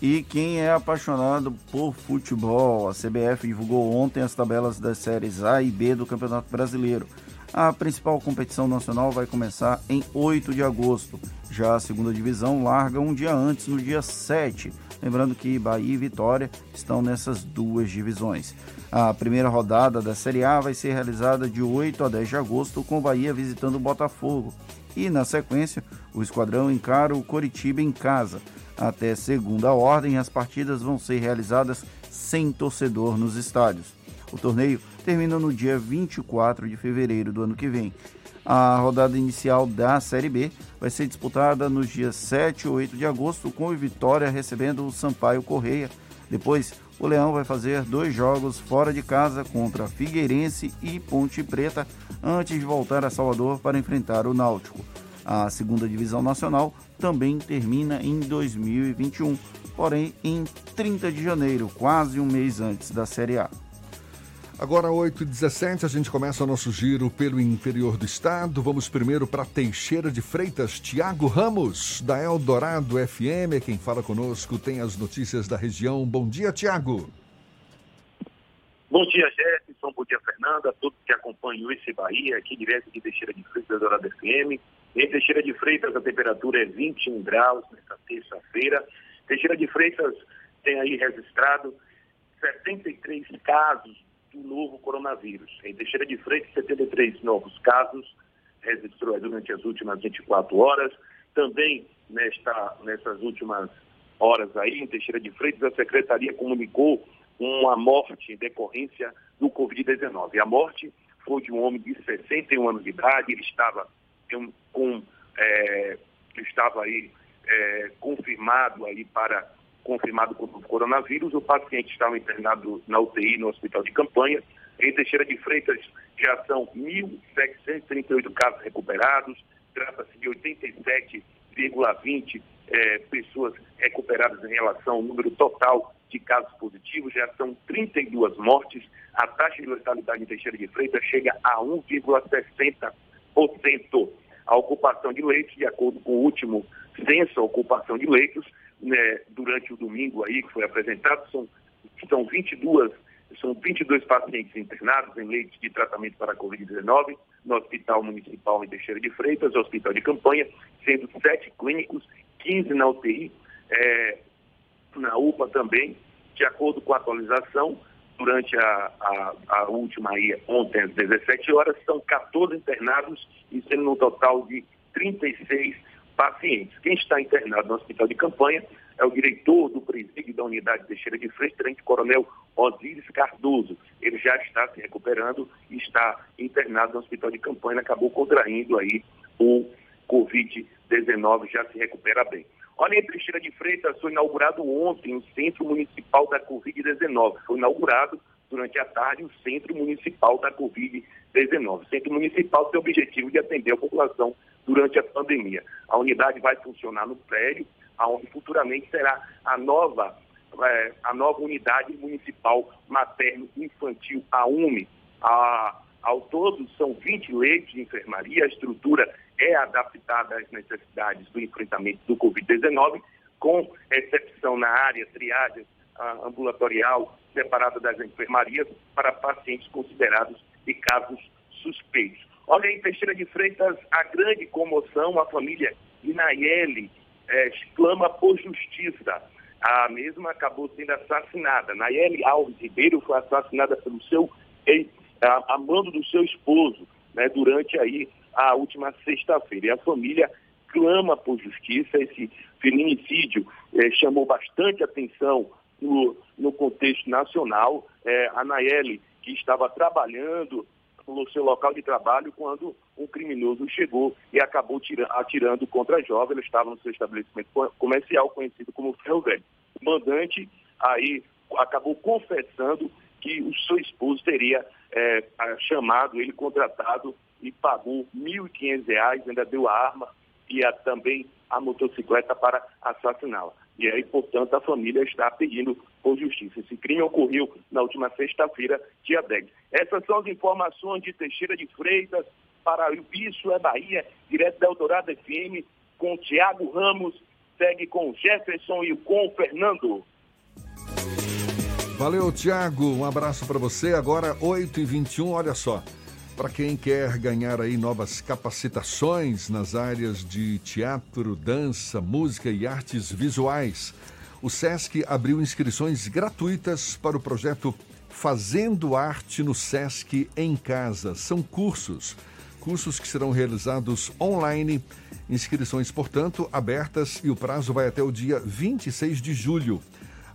E quem é apaixonado por futebol, a CBF divulgou ontem as tabelas das séries A e B do Campeonato Brasileiro. A principal competição nacional vai começar em 8 de agosto. Já a segunda divisão larga um dia antes, no dia 7 Lembrando que Bahia e Vitória estão nessas duas divisões. A primeira rodada da Série A vai ser realizada de 8 a 10 de agosto, com Bahia visitando o Botafogo. E na sequência, o esquadrão encara o Coritiba em casa. Até segunda ordem, as partidas vão ser realizadas sem torcedor nos estádios. O torneio termina no dia 24 de fevereiro do ano que vem. A rodada inicial da Série B vai ser disputada nos dias 7 e 8 de agosto, com o Vitória recebendo o Sampaio Correia. Depois, o Leão vai fazer dois jogos fora de casa contra Figueirense e Ponte Preta, antes de voltar a Salvador para enfrentar o Náutico. A segunda divisão nacional também termina em 2021, porém em 30 de janeiro, quase um mês antes da Série A. Agora, 8h17, a gente começa o nosso giro pelo interior do estado. Vamos primeiro para Teixeira de Freitas. Tiago Ramos, da Eldorado FM, quem fala conosco, tem as notícias da região. Bom dia, Tiago. Bom dia, Jefferson. Bom dia, Fernanda. Todos que acompanham esse Bahia, aqui direto de Teixeira de Freitas, Eldorado FM. Em Teixeira de Freitas, a temperatura é 21 graus nesta terça-feira. Teixeira de Freitas tem aí registrado 73 casos do novo coronavírus. Em Teixeira de Freitas, 73 novos casos registrou durante as últimas 24 horas. Também nesta, nessas últimas horas aí, em Teixeira de Freitas, a Secretaria comunicou uma morte em decorrência do Covid-19. A morte foi de um homem de 61 anos de idade, ele estava com, é, estava aí é, confirmado aí para confirmado com o coronavírus. O paciente estava internado na UTI no hospital de campanha. Em Teixeira de Freitas já são 1.738 casos recuperados. Trata-se de 87,20 é, pessoas recuperadas em relação ao número total de casos positivos. Já são 32 mortes. A taxa de letalidade em Teixeira de Freitas chega a 1,60%. A ocupação de leitos, de acordo com o último censo, a ocupação de leitos né, durante o domingo aí, que foi apresentado, são, são 22 são 22 pacientes internados em leitos de tratamento para a Covid-19 no Hospital Municipal em Teixeira de Freitas, Hospital de Campanha, sendo sete clínicos, 15 na UTI, é, na UPA também, de acordo com a atualização, durante a, a, a, última aí, ontem às 17 horas, são 14 internados e sendo um total de 36 pacientes. Quem está internado no hospital de campanha é o diretor do presídio da unidade Teixeira de Freitas, Tenente Coronel Osíris Cardoso. Ele já está se recuperando e está internado no hospital de campanha, acabou contraindo aí o Covid-19, já se recupera bem. Olha, em Teixeira de Freitas foi inaugurado ontem o Centro Municipal da Covid-19. Foi inaugurado durante a tarde o Centro Municipal da Covid-19. O Centro Municipal tem o objetivo de atender a população durante a pandemia. A unidade vai funcionar no prédio, onde futuramente será a nova, é, a nova unidade municipal materno-infantil, a UME. A, ao todo, são 20 leitos de enfermaria, a estrutura é adaptada às necessidades do enfrentamento do Covid-19, com exceção na área triagem ambulatorial separada das enfermarias para pacientes considerados de casos suspeitos. Olha, em Teixeira de Freitas, a grande comoção, a família Inayeli é, clama por justiça. A mesma acabou sendo assassinada. Nayeli Alves Ribeiro foi assassinada pelo seu a, a mando do seu esposo, né, durante aí a última sexta-feira. E a família clama por justiça. Esse feminicídio é, chamou bastante atenção no, no contexto nacional. É, a Nayeli, que estava trabalhando no seu local de trabalho quando um criminoso chegou e acabou tira, atirando contra a jovem. Ele estava no seu estabelecimento comercial conhecido como Ferro Velho. O mandante aí acabou confessando que o seu esposo teria é, chamado ele, contratado e pagou R$ 1.500, ainda deu a arma e a, também a motocicleta para assassiná-la. E aí, portanto, a família está pedindo por justiça. Esse crime ocorreu na última sexta-feira, dia 10. Essas são as informações de Teixeira de Freitas para o Isso é Bahia, direto da Eldorado FM, com Tiago Ramos, segue com Jefferson e com Fernando. Valeu, Tiago. Um abraço para você. Agora, 8h21, olha só. Para quem quer ganhar aí novas capacitações nas áreas de teatro, dança, música e artes visuais, o SESC abriu inscrições gratuitas para o projeto Fazendo Arte no SESC em Casa. São cursos, cursos que serão realizados online. Inscrições, portanto, abertas e o prazo vai até o dia 26 de julho.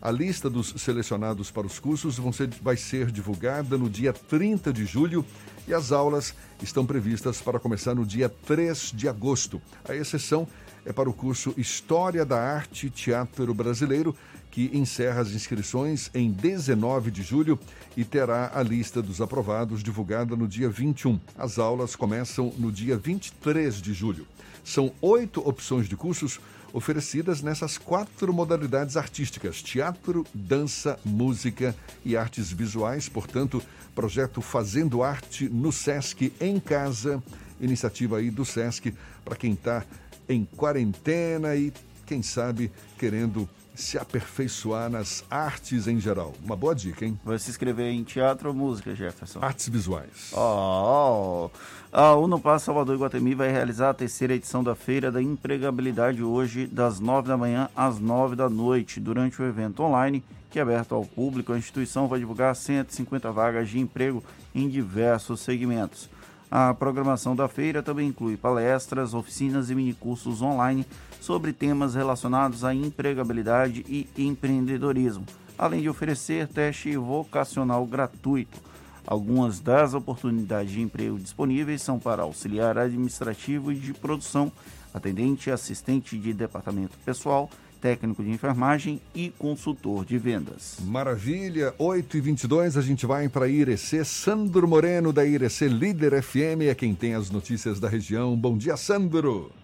A lista dos selecionados para os cursos ser, vai ser divulgada no dia 30 de julho e as aulas estão previstas para começar no dia 3 de agosto. A exceção é para o curso História da Arte Teatro Brasileiro, que encerra as inscrições em 19 de julho e terá a lista dos aprovados divulgada no dia 21. As aulas começam no dia 23 de julho. São oito opções de cursos oferecidas nessas quatro modalidades artísticas: teatro, dança, música e artes visuais. Portanto, projeto Fazendo Arte no SESC em Casa, iniciativa aí do SESC para quem está em quarentena e, quem sabe, querendo se aperfeiçoar nas artes em geral. Uma boa dica, hein? Vai se inscrever em teatro ou música, Jefferson? Artes visuais. Oh, oh. A Unopar Salvador Guatemi vai realizar a terceira edição da Feira da Empregabilidade hoje, das nove da manhã às nove da noite. Durante o evento online, que é aberto ao público, a instituição vai divulgar 150 vagas de emprego em diversos segmentos. A programação da feira também inclui palestras, oficinas e minicursos online sobre temas relacionados à empregabilidade e empreendedorismo, além de oferecer teste vocacional gratuito. Algumas das oportunidades de emprego disponíveis são para auxiliar administrativo e de produção, atendente, assistente de departamento pessoal, técnico de enfermagem e consultor de vendas. Maravilha, 8 e 22 a gente vai para Irecê. Sandro Moreno, da Irecê Líder FM, é quem tem as notícias da região. Bom dia, Sandro.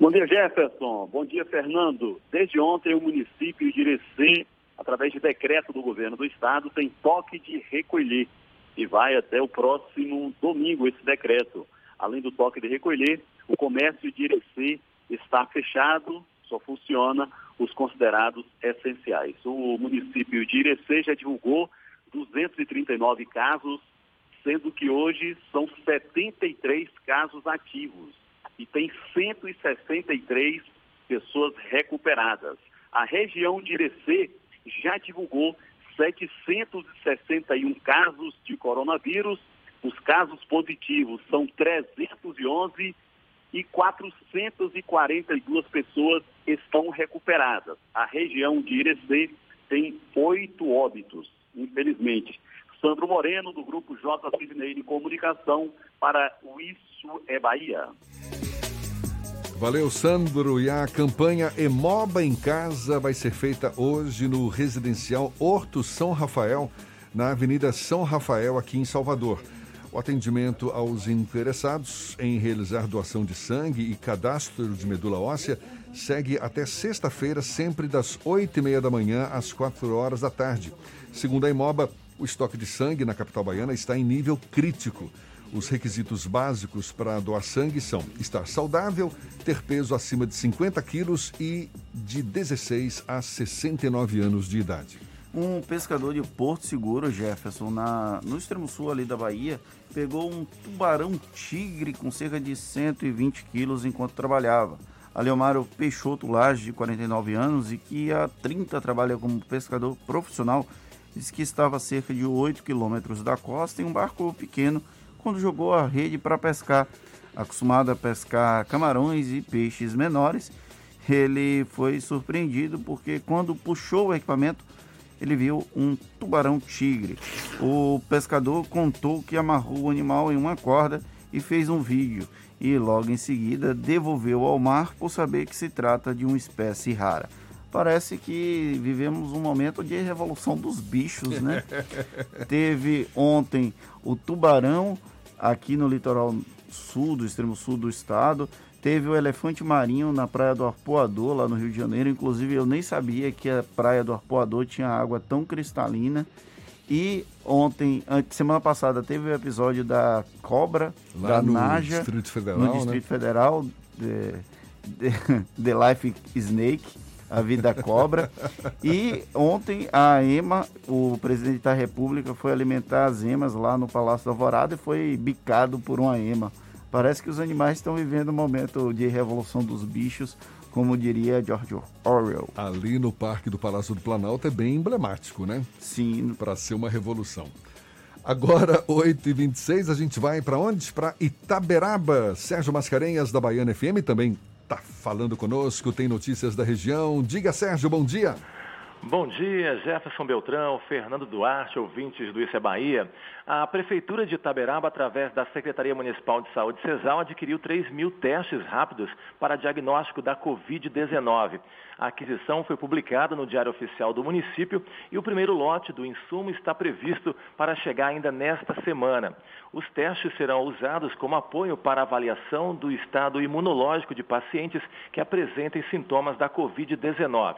Bom dia, Jefferson. Bom dia, Fernando. Desde ontem, o município de Irecê, através de decreto do governo do estado, tem toque de recolher e vai até o próximo domingo esse decreto. Além do toque de recolher, o comércio de Irecê está fechado só funciona os considerados essenciais. O município de Irecê já divulgou 239 casos, sendo que hoje são 73 casos ativos e tem 163 pessoas recuperadas. A região de Irecê já divulgou 761 casos de coronavírus. Os casos positivos são 311 e 442 pessoas estão recuperadas. A região de Irecê tem oito óbitos, infelizmente. Sandro Moreno, do Grupo J. Sidney de Comunicação, para o Isso é Bahia. Valeu, Sandro. E a campanha Emoba em Casa vai ser feita hoje no residencial Horto São Rafael, na Avenida São Rafael, aqui em Salvador. O atendimento aos interessados em realizar doação de sangue e cadastro de medula óssea segue até sexta-feira, sempre das 8 e meia da manhã às 4 horas da tarde. Segundo a Imoba, o estoque de sangue na capital baiana está em nível crítico. Os requisitos básicos para doar sangue são estar saudável, ter peso acima de 50 quilos e de 16 a 69 anos de idade. Um pescador de Porto Seguro, Jefferson, na, no extremo sul ali da Bahia, pegou um tubarão tigre com cerca de 120 quilos enquanto trabalhava. Aleomaro Peixoto Laje, de 49 anos e que há 30 trabalha como pescador profissional, disse que estava a cerca de 8 quilômetros da costa em um barco pequeno quando jogou a rede para pescar. Acostumado a pescar camarões e peixes menores, ele foi surpreendido porque quando puxou o equipamento, ele viu um tubarão tigre. O pescador contou que amarrou o animal em uma corda e fez um vídeo e logo em seguida devolveu ao mar por saber que se trata de uma espécie rara. Parece que vivemos um momento de revolução dos bichos, né? Teve ontem o tubarão aqui no litoral sul, do extremo sul do estado. Teve o elefante marinho na praia do Arpoador, lá no Rio de Janeiro. Inclusive, eu nem sabia que a praia do Arpoador tinha água tão cristalina. E ontem, semana passada, teve o episódio da cobra, Lá da no Naja, Distrito Federal, no né? Distrito Federal, de, de- The Life Snake, a vida cobra. e ontem a EMA, o presidente da República, foi alimentar as emas lá no Palácio da Alvorada e foi bicado por uma ema. Parece que os animais estão vivendo um momento de revolução dos bichos, como diria George Orwell. Ali no Parque do Palácio do Planalto é bem emblemático, né? Sim. Para ser uma revolução. Agora, 8h26, a gente vai para onde? Para Itaberaba. Sérgio Mascarenhas, da Baiana FM, também está falando conosco, tem notícias da região. Diga, Sérgio, bom dia. Bom dia, Jefferson Beltrão, Fernando Duarte, ouvintes do Isso é Bahia. A Prefeitura de Itaberaba, através da Secretaria Municipal de Saúde, CESAL, adquiriu 3 mil testes rápidos para diagnóstico da Covid-19. A aquisição foi publicada no Diário Oficial do município e o primeiro lote do insumo está previsto para chegar ainda nesta semana. Os testes serão usados como apoio para avaliação do estado imunológico de pacientes que apresentem sintomas da Covid-19.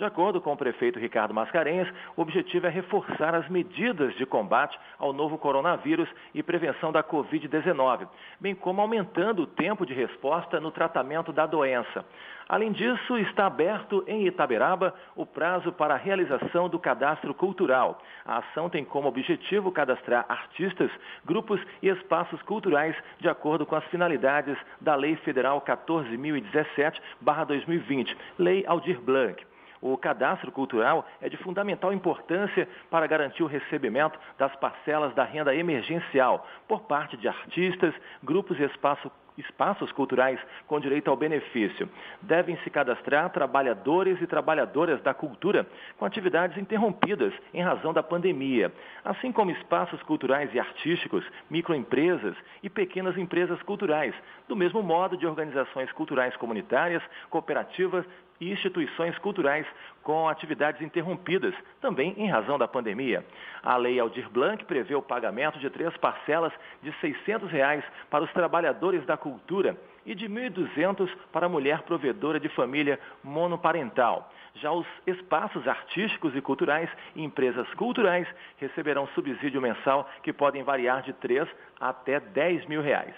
De acordo com o prefeito Ricardo Mascarenhas, o objetivo é reforçar as medidas de combate ao novo coronavírus e prevenção da Covid-19, bem como aumentando o tempo de resposta no tratamento da doença. Além disso, está aberto em Itaberaba o prazo para a realização do cadastro cultural. A ação tem como objetivo cadastrar artistas, grupos e espaços culturais de acordo com as finalidades da Lei Federal 14.017-2020, Lei Aldir Blanc. O cadastro cultural é de fundamental importância para garantir o recebimento das parcelas da renda emergencial por parte de artistas, grupos e espaço, espaços culturais com direito ao benefício. Devem se cadastrar trabalhadores e trabalhadoras da cultura com atividades interrompidas em razão da pandemia, assim como espaços culturais e artísticos, microempresas e pequenas empresas culturais, do mesmo modo de organizações culturais comunitárias, cooperativas e instituições culturais com atividades interrompidas, também em razão da pandemia. A Lei Aldir Blanc prevê o pagamento de três parcelas de 600 reais para os trabalhadores da cultura e de R$ 1.200 para a mulher provedora de família monoparental. Já os espaços artísticos e culturais e empresas culturais receberão subsídio mensal que podem variar de 3 até 10 mil reais.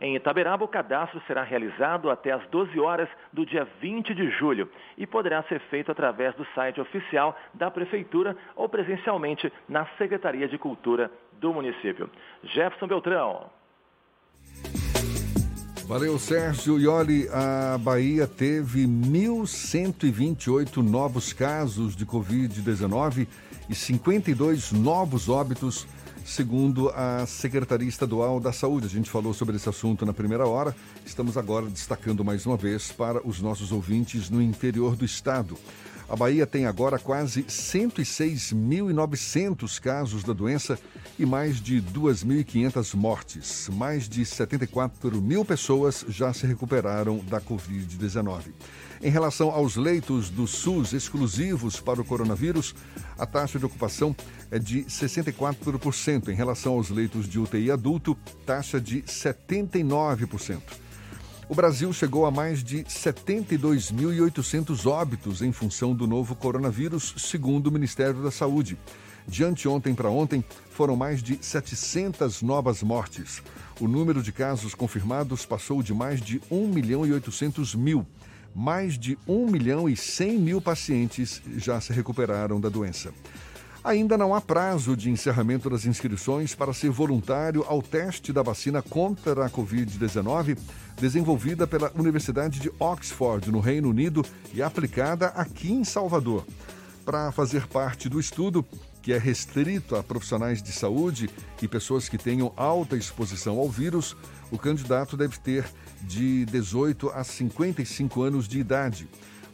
Em Itaberaba, o cadastro será realizado até às 12 horas do dia 20 de julho e poderá ser feito através do site oficial da Prefeitura ou presencialmente na Secretaria de Cultura do município. Jefferson Beltrão. Valeu, Sérgio. E a Bahia teve 1.128 novos casos de Covid-19 e 52 novos óbitos, segundo a Secretaria Estadual da Saúde. A gente falou sobre esse assunto na primeira hora. Estamos agora destacando mais uma vez para os nossos ouvintes no interior do estado. A Bahia tem agora quase 106.900 casos da doença e mais de 2.500 mortes. Mais de 74 mil pessoas já se recuperaram da Covid-19. Em relação aos leitos do SUS exclusivos para o coronavírus, a taxa de ocupação é de 64%. Em relação aos leitos de UTI adulto, taxa de 79%. O Brasil chegou a mais de 72.800 óbitos em função do novo coronavírus, segundo o Ministério da Saúde. De anteontem para ontem, foram mais de 700 novas mortes. O número de casos confirmados passou de mais de 1 milhão e 800 mil. Mais de 1 milhão e 100 mil pacientes já se recuperaram da doença. Ainda não há prazo de encerramento das inscrições para ser voluntário ao teste da vacina contra a Covid-19, desenvolvida pela Universidade de Oxford, no Reino Unido, e aplicada aqui em Salvador. Para fazer parte do estudo, que é restrito a profissionais de saúde e pessoas que tenham alta exposição ao vírus, o candidato deve ter de 18 a 55 anos de idade.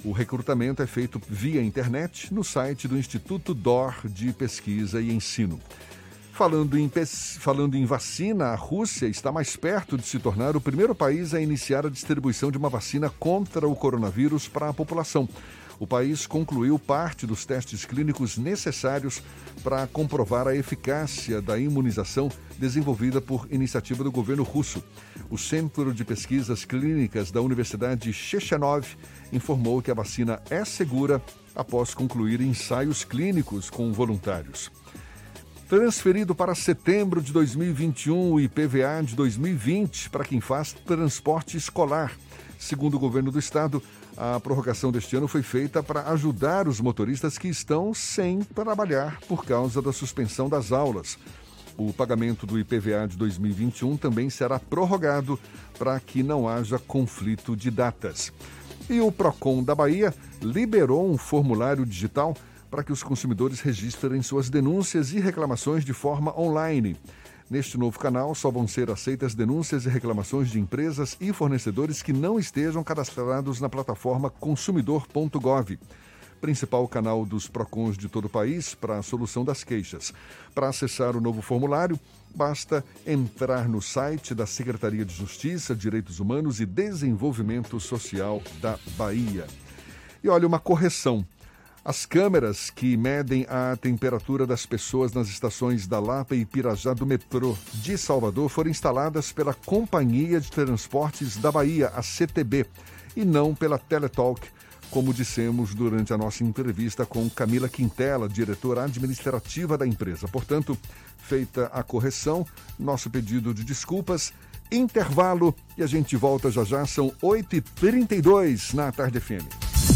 O recrutamento é feito via internet no site do Instituto DOR de Pesquisa e Ensino. Falando em, falando em vacina, a Rússia está mais perto de se tornar o primeiro país a iniciar a distribuição de uma vacina contra o coronavírus para a população. O país concluiu parte dos testes clínicos necessários para comprovar a eficácia da imunização desenvolvida por iniciativa do governo russo. O Centro de Pesquisas Clínicas da Universidade Chechenov informou que a vacina é segura após concluir ensaios clínicos com voluntários. Transferido para setembro de 2021 o IPVA de 2020 para quem faz transporte escolar. Segundo o governo do estado, a prorrogação deste ano foi feita para ajudar os motoristas que estão sem trabalhar por causa da suspensão das aulas. O pagamento do IPVA de 2021 também será prorrogado para que não haja conflito de datas. E o Procon da Bahia liberou um formulário digital para que os consumidores registrem suas denúncias e reclamações de forma online. Neste novo canal só vão ser aceitas denúncias e reclamações de empresas e fornecedores que não estejam cadastrados na plataforma consumidor.gov principal canal dos PROCONs de todo o país para a solução das queixas. Para acessar o novo formulário, basta entrar no site da Secretaria de Justiça, Direitos Humanos e Desenvolvimento Social da Bahia. E olha, uma correção. As câmeras que medem a temperatura das pessoas nas estações da Lapa e Pirajá do metrô de Salvador foram instaladas pela Companhia de Transportes da Bahia, a CTB, e não pela Teletalk, como dissemos durante a nossa entrevista com Camila Quintela, diretora administrativa da empresa. Portanto, feita a correção, nosso pedido de desculpas, intervalo e a gente volta já já, são 8h32 na Tarde FM.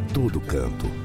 todo canto.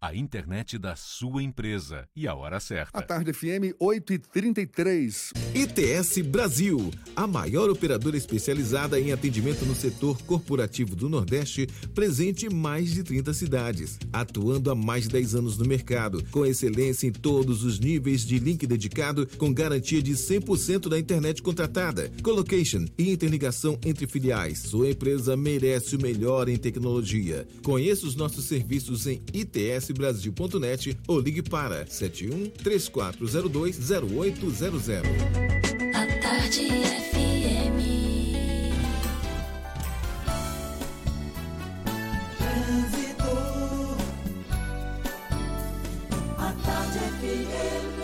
a internet da sua empresa e a hora certa. A tarde FM 8 e 33 ITS Brasil, a maior operadora especializada em atendimento no setor corporativo do Nordeste, presente em mais de 30 cidades, atuando há mais de 10 anos no mercado, com excelência em todos os níveis de link dedicado, com garantia de 100% da internet contratada, colocation e interligação entre filiais. Sua empresa merece o melhor em tecnologia. Conheça os nossos serviços em itsbrasil.net ou ligue para 71 3402 0800. A tarde FM. Trânsito. A tarde FM.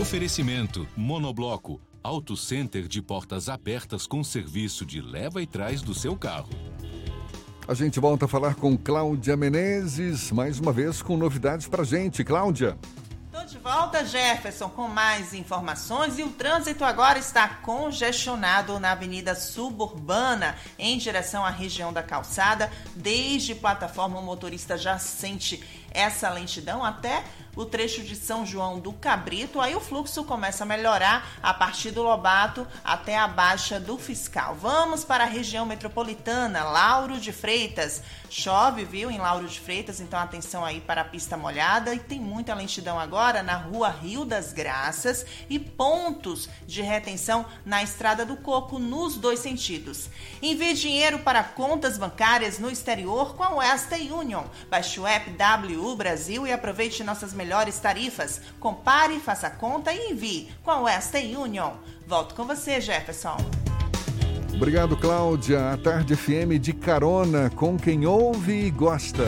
Oferecimento Monobloco, Auto Center de portas abertas com serviço de leva e trás do seu carro. A gente volta a falar com Cláudia Menezes, mais uma vez com novidades pra gente. Cláudia. Tô de volta, Jefferson, com mais informações e o trânsito agora está congestionado na Avenida Suburbana em direção à região da calçada. Desde plataforma, o motorista já sente essa lentidão até o trecho de São João do Cabrito. Aí o fluxo começa a melhorar a partir do Lobato até a Baixa do Fiscal. Vamos para a região metropolitana, Lauro de Freitas. Chove, viu, em Lauro de Freitas, então atenção aí para a pista molhada. E tem muita lentidão agora na rua Rio das Graças e pontos de retenção na Estrada do Coco nos dois sentidos. Envie dinheiro para contas bancárias no exterior com a Western Union. Baixe o app Brasil e aproveite nossas melhores tarifas. Compare, faça conta e envie com a Western Union. Volto com você, Jefferson. Obrigado, Cláudia. A Tarde FM de carona com quem ouve e gosta.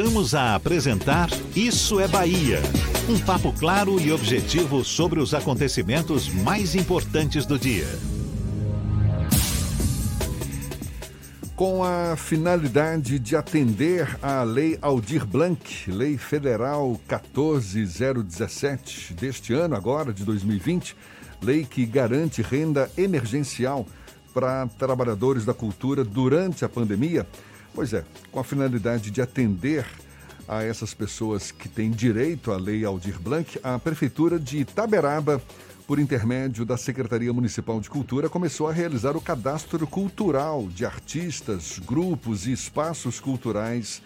Voltamos a apresentar Isso é Bahia. Um papo claro e objetivo sobre os acontecimentos mais importantes do dia. Com a finalidade de atender à Lei Aldir Blanc, Lei Federal 14017 deste ano, agora de 2020, lei que garante renda emergencial para trabalhadores da cultura durante a pandemia. Pois é, com a finalidade de atender a essas pessoas que têm direito à Lei Aldir Blanc, a Prefeitura de Itaberaba, por intermédio da Secretaria Municipal de Cultura, começou a realizar o cadastro cultural de artistas, grupos e espaços culturais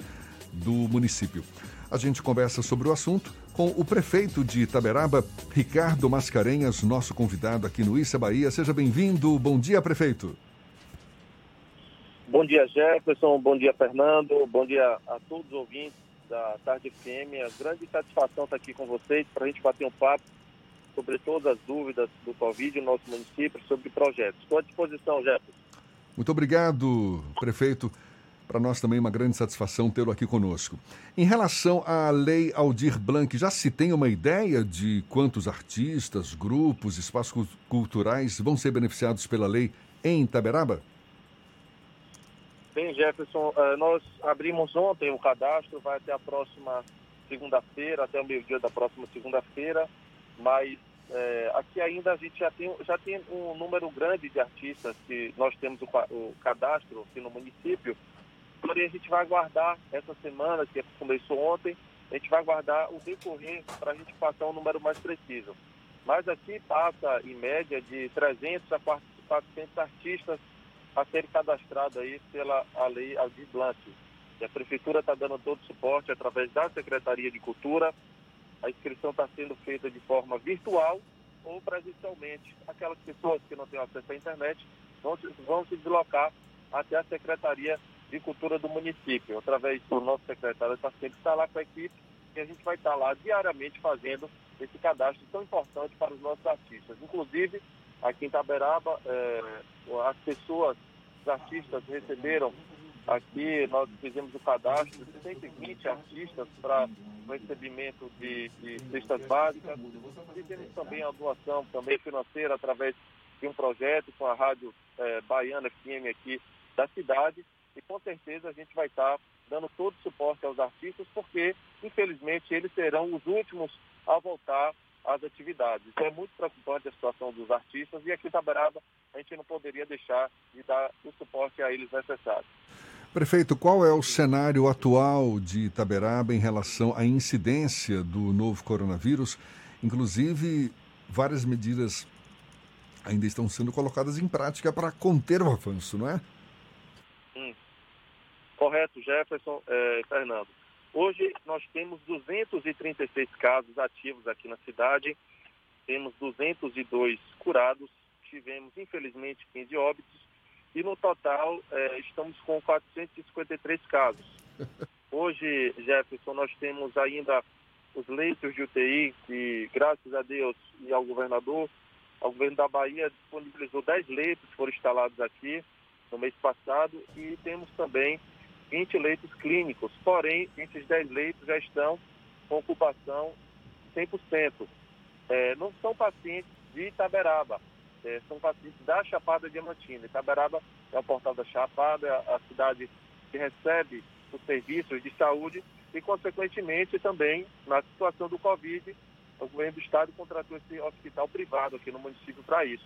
do município. A gente conversa sobre o assunto com o prefeito de Itaberaba, Ricardo Mascarenhas, nosso convidado aqui no Issa Bahia. Seja bem-vindo. Bom dia, prefeito. Bom dia, Jefferson. Bom dia, Fernando. Bom dia a todos os ouvintes da Tarde FM. É grande satisfação estar aqui com vocês para a gente bater um papo sobre todas as dúvidas do Covid no nosso município, sobre projetos. Estou à disposição, Jefferson. Muito obrigado, prefeito. Para nós também uma grande satisfação tê-lo aqui conosco. Em relação à Lei Aldir Blanc, já se tem uma ideia de quantos artistas, grupos, espaços culturais vão ser beneficiados pela lei em Itaberaba? Bem, Jefferson, eh, nós abrimos ontem o cadastro, vai até a próxima segunda-feira, até o meio-dia da próxima segunda-feira, mas é, aqui ainda a gente já tem, já tem um número grande de artistas que nós temos o, o cadastro aqui no município, porém a gente vai aguardar essa semana, que começou ontem, a gente vai aguardar o decorrer para a gente passar um número mais preciso. Mas aqui passa, em média, de 300 a 400 artistas a serem cadastrados aí pela a lei Aldir Blanc. E a Prefeitura está dando todo o suporte através da Secretaria de Cultura. A inscrição está sendo feita de forma virtual ou presencialmente. Aquelas pessoas que não têm acesso à internet vão se, vão se deslocar até a Secretaria de Cultura do município, através do nosso secretário está sempre está lá com a equipe e a gente vai estar lá diariamente fazendo esse cadastro tão importante para os nossos artistas. Inclusive, aqui em Taberaba, é, as pessoas, os artistas receberam aqui, nós fizemos o cadastro de 120 artistas para o recebimento de, de cestas básicas. Fizemos também a doação também financeira através de um projeto com a Rádio é, Baiana FM aqui da cidade e com certeza a gente vai estar dando todo o suporte aos artistas porque, infelizmente, eles serão os últimos a voltar as atividades. Então é muito preocupante a situação dos artistas e aqui em Itaberaba a gente não poderia deixar de dar o suporte a eles necessário. Prefeito, qual é o cenário atual de Itaberaba em relação à incidência do novo coronavírus? Inclusive, várias medidas ainda estão sendo colocadas em prática para conter o avanço, não é? Hum. Correto, Jefferson, eh, Fernando. Hoje nós temos 236 casos ativos aqui na cidade, temos 202 curados, tivemos infelizmente 15 óbitos. E no total eh, estamos com 453 casos. Hoje, Jefferson, nós temos ainda os leitos de UTI que, graças a Deus e ao governador, o governo da Bahia disponibilizou 10 leitos que foram instalados aqui no mês passado. E temos também 20 leitos clínicos. Porém, esses 10 leitos já estão com ocupação 100%. É, não são pacientes de Itaberaba, é, são pacientes da Chapada Diamantina. Itaberaba é o portal da Chapada, é a cidade que recebe os serviços de saúde e, consequentemente, também na situação do Covid, o governo do estado contratou esse hospital privado aqui no município para isso.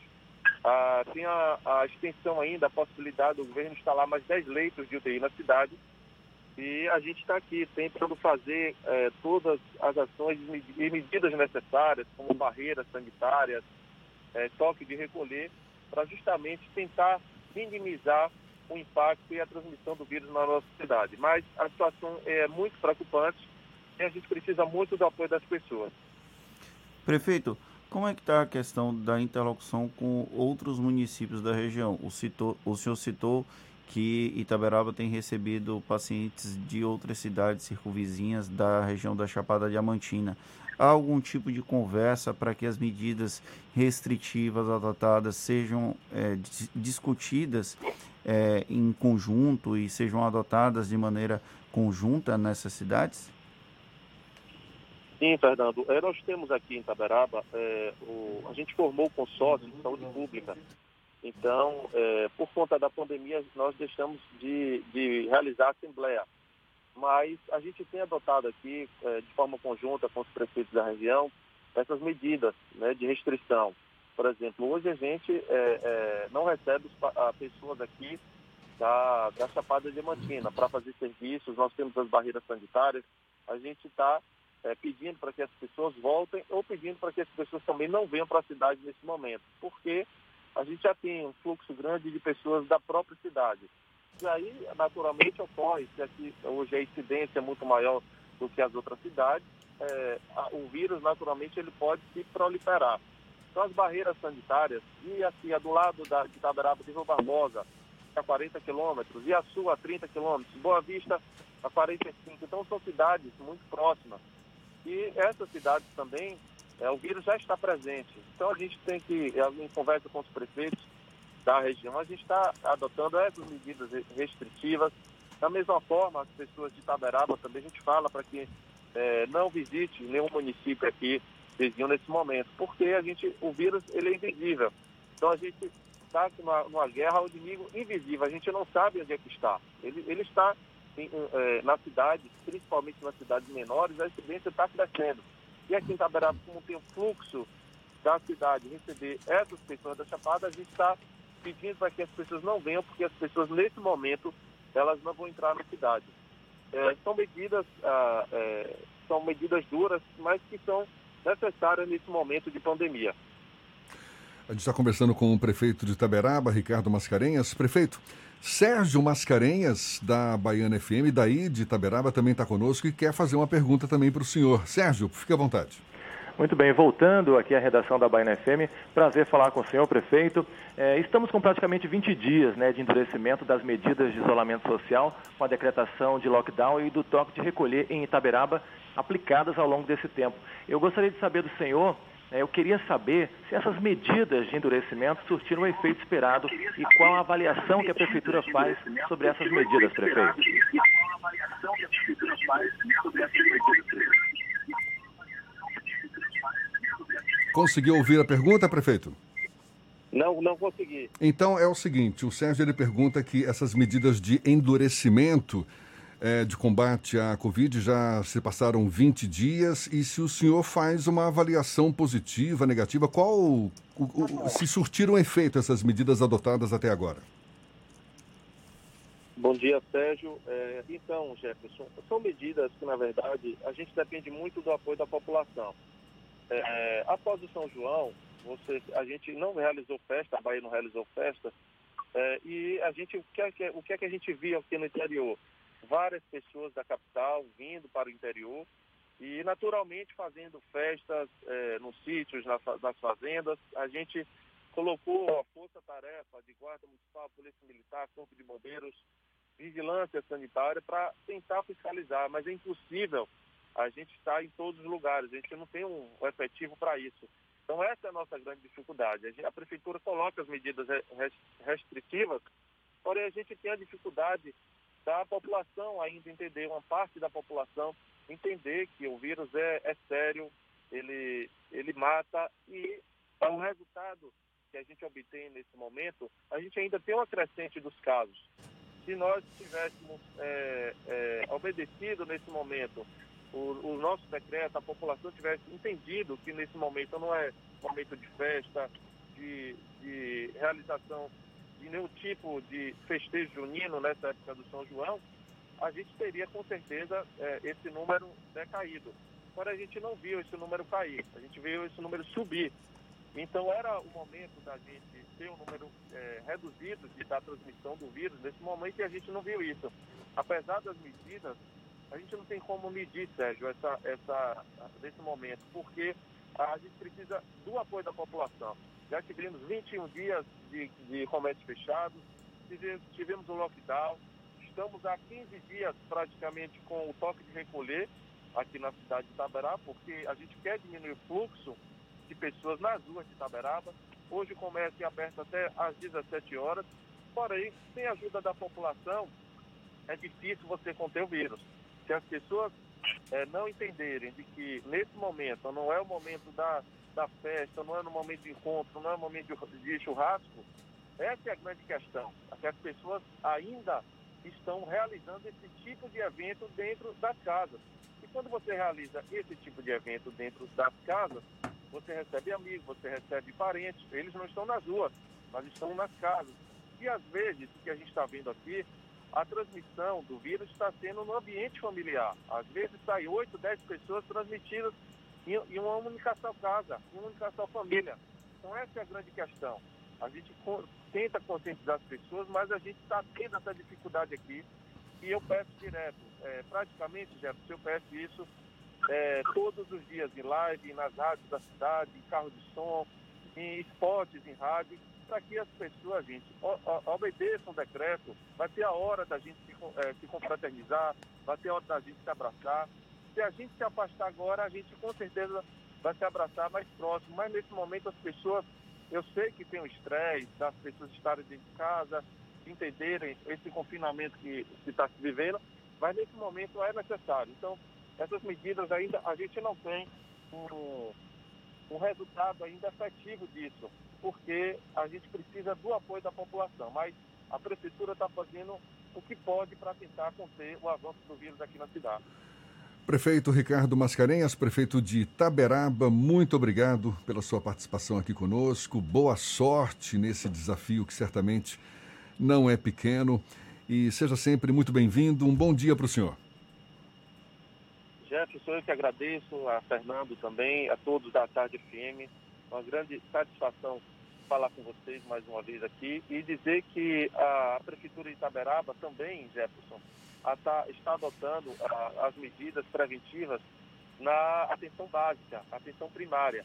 Ah, tem a, a, extensão ainda, a possibilidade do governo instalar mais 10 leitos de UTI na cidade. E a gente está aqui tentando fazer eh, todas as ações e medidas necessárias, como barreiras sanitárias, eh, toque de recolher, para justamente tentar minimizar o impacto e a transmissão do vírus na nossa cidade. Mas a situação é muito preocupante e a gente precisa muito do apoio das pessoas. Prefeito, como é que está a questão da interlocução com outros municípios da região? O, citou, o senhor citou que Itaberaba tem recebido pacientes de outras cidades circunvizinhas da região da Chapada Diamantina. Há algum tipo de conversa para que as medidas restritivas adotadas sejam é, discutidas é, em conjunto e sejam adotadas de maneira conjunta nessas cidades? Sim, Fernando. É, nós temos aqui em Itaberaba, é, o, a gente formou o consórcio de saúde pública. Então, é, por conta da pandemia, nós deixamos de, de, realizar a assembleia. Mas a gente tem adotado aqui, é, de forma conjunta com os prefeitos da região, essas medidas né, de restrição. Por exemplo, hoje a gente é, é, não recebe as pessoas aqui da, da Chapada Diamantina para fazer serviços, nós temos as barreiras sanitárias, a gente está é, pedindo para que as pessoas voltem ou pedindo para que as pessoas também não venham para a cidade nesse momento, porque a gente já tem um fluxo grande de pessoas da própria cidade. E aí, naturalmente, ocorre, se aqui hoje a incidência é muito maior do que as outras cidades, é, o vírus, naturalmente, ele pode se proliferar. Então, as barreiras sanitárias, e aqui, a do lado da, de Itaberaba de Rio Barbosa, a 40 quilômetros, e a Sul a 30 quilômetros, Boa Vista a 45. Então, são cidades muito próximas. E essas cidades também, é, o vírus já está presente. Então a gente tem que, é, em conversa com os prefeitos da região, a gente está adotando essas medidas restritivas. Da mesma forma, as pessoas de Itaberaba também a gente fala para que é, não visite nenhum município aqui vizinho nesse momento, porque a gente, o vírus ele é invisível. Então a gente está numa, numa guerra ao inimigo invisível, a gente não sabe onde é que está. Ele, ele está assim, é, na cidade, principalmente nas cidades menores, a incidência está crescendo. E aqui em Itaberaba, como tem o fluxo da cidade receber essas pessoas da Chapada, a gente está pedindo para que as pessoas não venham, porque as pessoas, nesse momento, elas não vão entrar na cidade. É, são medidas ah, é, são medidas duras, mas que são necessárias nesse momento de pandemia. A gente está conversando com o prefeito de Itaberaba, Ricardo Mascarenhas. Prefeito, Sérgio Mascarenhas, da Baiana FM, daí de Itaberaba, também está conosco e quer fazer uma pergunta também para o senhor. Sérgio, fique à vontade. Muito bem, voltando aqui à redação da Baiana FM, prazer falar com o senhor prefeito. É, estamos com praticamente 20 dias né, de endurecimento das medidas de isolamento social, com a decretação de lockdown e do toque de recolher em Itaberaba, aplicadas ao longo desse tempo. Eu gostaria de saber do senhor eu queria saber se essas medidas de endurecimento surtiram o efeito esperado e qual a avaliação que a Prefeitura faz sobre essas medidas, prefeito. Conseguiu ouvir a pergunta, prefeito? Não, não consegui. Então é o seguinte, o Sérgio ele pergunta que essas medidas de endurecimento eh, de combate à Covid. Já se passaram 20 dias e se o senhor faz uma avaliação positiva, negativa, qual o- o- se surtiram efeito essas medidas adotadas até agora? Bom dia, Sérgio. É, então, Jefferson, são medidas que, na verdade, a gente depende muito do apoio da população. É, após o São João, você, a gente não realizou festa, a Bahia não realizou festa, é, e a gente, o que, é que, o que é que a gente viu aqui no interior? Várias pessoas da capital vindo para o interior e, naturalmente, fazendo festas é, nos sítios, nas, nas fazendas. A gente colocou a força-tarefa de Guarda Municipal, Polícia Militar, Corpo de Bombeiros, vigilância sanitária para tentar fiscalizar, mas é impossível a gente estar em todos os lugares, a gente não tem um efetivo para isso. Então essa é a nossa grande dificuldade. A, gente- a prefeitura coloca as medidas re- res- restritivas, porém a gente tem a dificuldade da população ainda entender, uma parte da população entender que o vírus é, é sério, ele, ele mata e o resultado que a gente obtém nesse momento, a gente ainda tem uma crescente dos casos. Se nós tivéssemos é, é, obedecido nesse momento o, o nosso decreto, a população tivesse entendido que nesse momento não é momento de festa, de, de realização de nenhum tipo de festejo junino nessa época do São João, a gente teria com certeza é, esse número decaído. Porém, a gente não viu esse número cair, a gente viu esse número subir. Então, era o momento da gente ter um número é, reduzido de, da transmissão do vírus nesse momento e a gente não viu isso. Apesar das medidas, a gente não tem como medir, Sérgio, essa, essa, nesse momento, porque a gente precisa do apoio da população. Já tivemos 21 dias de, de comércio fechado, tivemos, tivemos um lockdown, estamos há 15 dias praticamente com o toque de recolher aqui na cidade de Itaberaba, porque a gente quer diminuir o fluxo de pessoas nas ruas de Itaberaba. Hoje o comércio é aberto até às 17 horas, porém, sem a ajuda da população, é difícil você conter o vírus. Se as pessoas eh, não entenderem de que nesse momento não é o momento da, da festa, não é no momento de encontro, não é o momento de, churrasco, essa é a grande questão. É que as pessoas ainda estão realizando esse tipo de evento dentro das casas. E quando você realiza esse tipo de evento dentro das casas, você recebe amigos, você recebe parentes, eles não estão nas ruas, mas estão nas casas. E às vezes, o que a gente está vendo aqui, a transmissão do vírus está sendo no ambiente familiar. Às vezes saem 8, 10 pessoas transmitidas em, em uma única só casa, uma única só família. Então essa é a grande questão. A gente tenta conscientizar as pessoas, mas a gente está tendo essa dificuldade aqui. E eu peço direto, é, praticamente, Jefferson, eu peço isso é, todos os dias em live, nas rádios da cidade, em carro de som, em esportes, em rádio, para que as pessoas, gente, obedeçam o decreto. Vai ter a hora da gente se, eh, se confraternizar, vai ter a hora da gente se abraçar. Se a gente se afastar agora, a gente com certeza vai se abraçar mais próximo. Mas nesse momento as pessoas, eu sei que tem o estresse das pessoas estarem dentro de casa, entenderem esse confinamento que está se vivendo, mas nesse momento é necessário. Então, essas medidas ainda a gente não tem um, um resultado ainda efetivo disso, porque a gente precisa do apoio da população, mas a prefeitura está fazendo o que pode para tentar conter o avanço do vírus aqui na cidade. Prefeito Ricardo Mascarenhas, prefeito de Itaberaba, muito obrigado pela sua participação aqui conosco. Boa sorte nesse desafio que certamente não é pequeno. E seja sempre muito bem-vindo. Um bom dia para o senhor. Jefferson, eu que agradeço, a Fernando também, a todos da Tarde FM. Uma grande satisfação falar com vocês mais uma vez aqui e dizer que a Prefeitura de Itaberaba também, Jefferson, está adotando as medidas preventivas na atenção básica, atenção primária.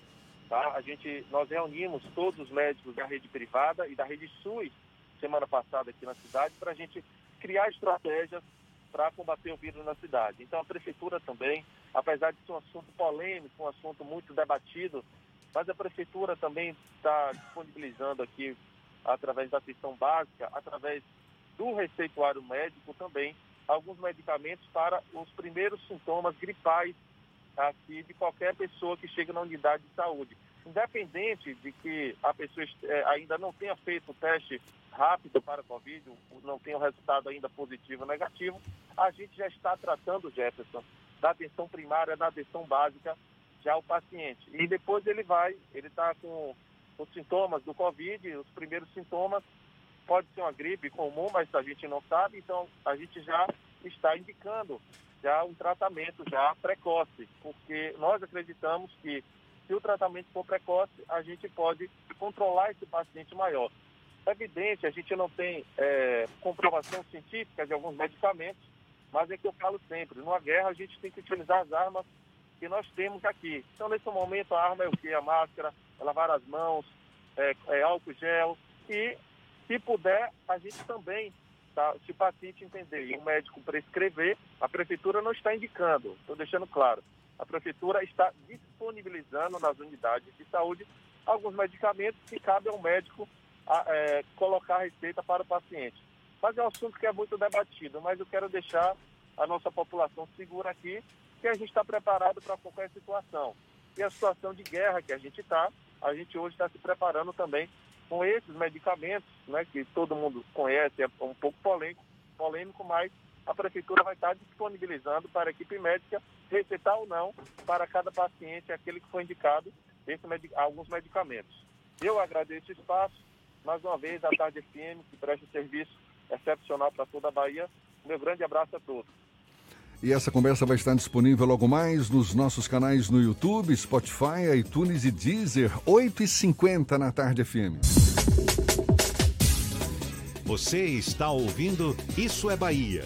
Tá? A gente, nós reunimos todos os médicos da rede privada e da rede SUS semana passada aqui na cidade para a gente criar estratégias para combater o vírus na cidade. Então a prefeitura também, apesar de ser um assunto polêmico, um assunto muito debatido, mas a prefeitura também está disponibilizando aqui, através da atenção básica, através do receituário médico também, alguns medicamentos para os primeiros sintomas gripais aqui de qualquer pessoa que chega na unidade de saúde. independente de que a pessoa é, ainda não tenha feito o teste rápido para a Covid, não tenha o resultado ainda positivo ou negativo, a gente já está tratando, Jefferson, da atenção primária, da atenção básica, já o paciente. E depois ele vai, ele está com os sintomas do Covid, os primeiros sintomas, pode ser uma gripe comum, mas a gente não sabe, então a gente já está indicando já um tratamento já precoce, porque nós acreditamos que se o tratamento for precoce, a gente pode controlar esse paciente maior. É evidente, a gente não tem é, comprovação científica de alguns medicamentos, mas é que eu falo sempre, numa guerra a gente tem que utilizar as armas que nós temos aqui. Então, nesse momento, a arma é o quê? A máscara, é lavar as mãos, é, é álcool gel e, se puder, a gente também, tá, se o paciente entender e o médico prescrever, a prefeitura não está indicando, estou deixando claro. A prefeitura está disponibilizando nas unidades de saúde alguns medicamentos que cabe ao médico a, é, colocar a receita para o paciente. Mas é um assunto que é muito debatido, mas eu quero deixar a nossa população segura aqui, que a gente está preparado para qualquer situação. E a situação de guerra que a gente está, a gente hoje está se preparando também com esses medicamentos, né, que todo mundo conhece, é um pouco polêmico, polêmico, mas a prefeitura vai estar disponibilizando para a equipe médica receitar ou não para cada paciente aquele que foi indicado esse, alguns medicamentos. Eu agradeço o espaço, mais uma vez, a Tarde FM, que presta serviço excepcional para toda a Bahia. Meu grande abraço a todos. E essa conversa vai estar disponível logo mais nos nossos canais no YouTube, Spotify, iTunes e Deezer, 8h50 na Tarde FM. Você está ouvindo Isso é Bahia.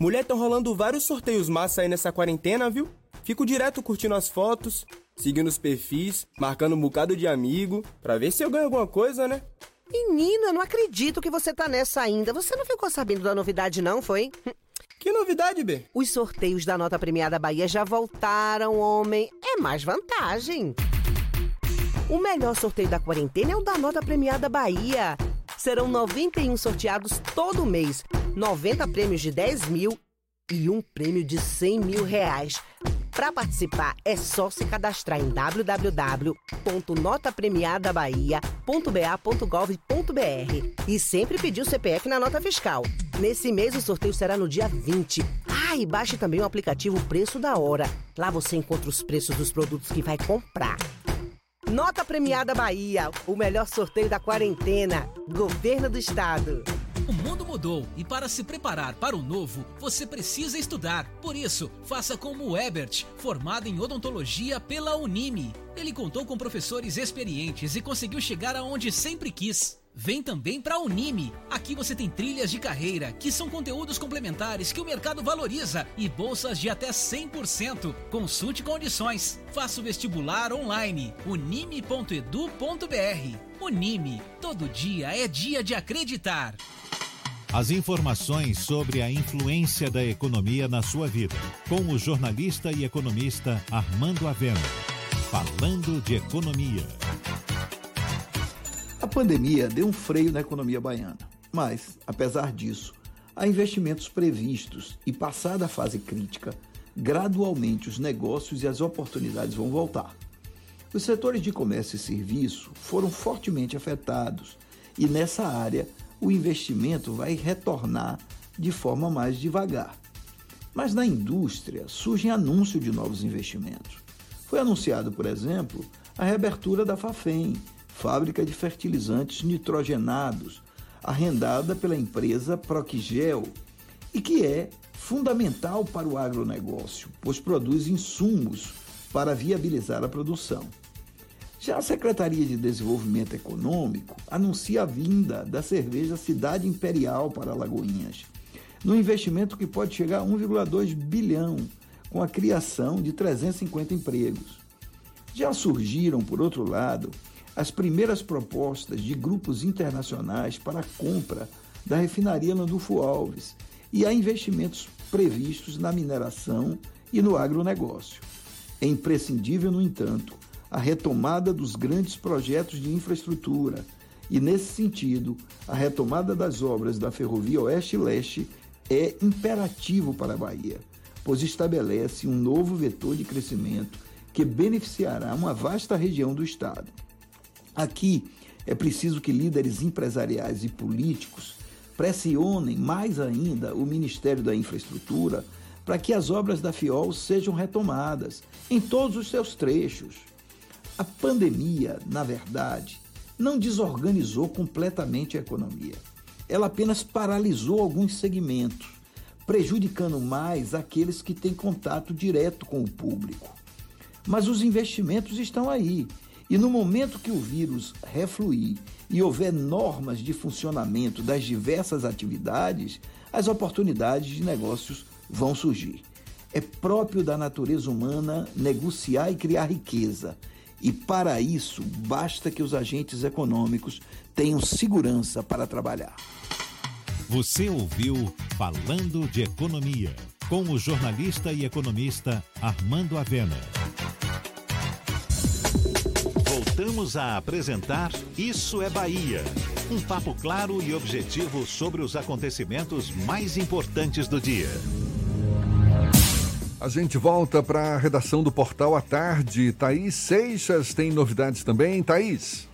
Mulher, estão rolando vários sorteios massa aí nessa quarentena, viu? Fico direto curtindo as fotos, seguindo os perfis, marcando um bocado de amigo, pra ver se eu ganho alguma coisa, né? Menina, não acredito que você tá nessa ainda. Você não ficou sabendo da novidade, não, foi? Que novidade, B? Os sorteios da nota premiada Bahia já voltaram, homem. É mais vantagem. O melhor sorteio da quarentena é o da nota premiada Bahia. Serão 91 sorteados todo mês, 90 prêmios de 10 mil e um prêmio de 100 mil reais. Para participar é só se cadastrar em www.notapremiadabahia.ba.gov.br e sempre pedir o CPF na nota fiscal. Nesse mês o sorteio será no dia 20. Ah, e baixe também o aplicativo Preço da Hora. Lá você encontra os preços dos produtos que vai comprar. Nota Premiada Bahia, o melhor sorteio da quarentena. Governo do Estado. O mundo mudou e para se preparar para o novo, você precisa estudar. Por isso, faça como o Ebert, formado em odontologia pela Unime. Ele contou com professores experientes e conseguiu chegar aonde sempre quis. Vem também para a Unime. Aqui você tem trilhas de carreira, que são conteúdos complementares que o mercado valoriza e bolsas de até 100%. Consulte condições. Faça o vestibular online. unime.edu.br. Unime. Todo dia é dia de acreditar. As informações sobre a influência da economia na sua vida, com o jornalista e economista Armando Avena. Falando de economia. A pandemia deu um freio na economia baiana, mas, apesar disso, há investimentos previstos e, passada a fase crítica, gradualmente os negócios e as oportunidades vão voltar. Os setores de comércio e serviço foram fortemente afetados e, nessa área, o investimento vai retornar de forma mais devagar. Mas na indústria surgem anúncios de novos investimentos. Foi anunciado, por exemplo, a reabertura da Fafem, fábrica de fertilizantes nitrogenados, arrendada pela empresa Procgel, e que é fundamental para o agronegócio, pois produz insumos para viabilizar a produção. Já a Secretaria de Desenvolvimento Econômico anuncia a vinda da cerveja Cidade Imperial para Lagoinhas, num investimento que pode chegar a 1,2 bilhão, com a criação de 350 empregos. Já surgiram, por outro lado, as primeiras propostas de grupos internacionais para a compra da refinaria Landulfo Alves e há investimentos previstos na mineração e no agronegócio. É imprescindível, no entanto, a retomada dos grandes projetos de infraestrutura e, nesse sentido, a retomada das obras da Ferrovia Oeste-Leste é imperativo para a Bahia, pois estabelece um novo vetor de crescimento que beneficiará uma vasta região do Estado. Aqui é preciso que líderes empresariais e políticos pressionem mais ainda o Ministério da Infraestrutura para que as obras da FIOL sejam retomadas em todos os seus trechos. A pandemia, na verdade, não desorganizou completamente a economia. Ela apenas paralisou alguns segmentos, prejudicando mais aqueles que têm contato direto com o público. Mas os investimentos estão aí. E no momento que o vírus refluir e houver normas de funcionamento das diversas atividades, as oportunidades de negócios vão surgir. É próprio da natureza humana negociar e criar riqueza. E para isso, basta que os agentes econômicos tenham segurança para trabalhar. Você ouviu Falando de Economia, com o jornalista e economista Armando Avena. Voltamos a apresentar Isso é Bahia. Um papo claro e objetivo sobre os acontecimentos mais importantes do dia. A gente volta para a redação do Portal à Tarde. Thaís Seixas tem novidades também. Thaís.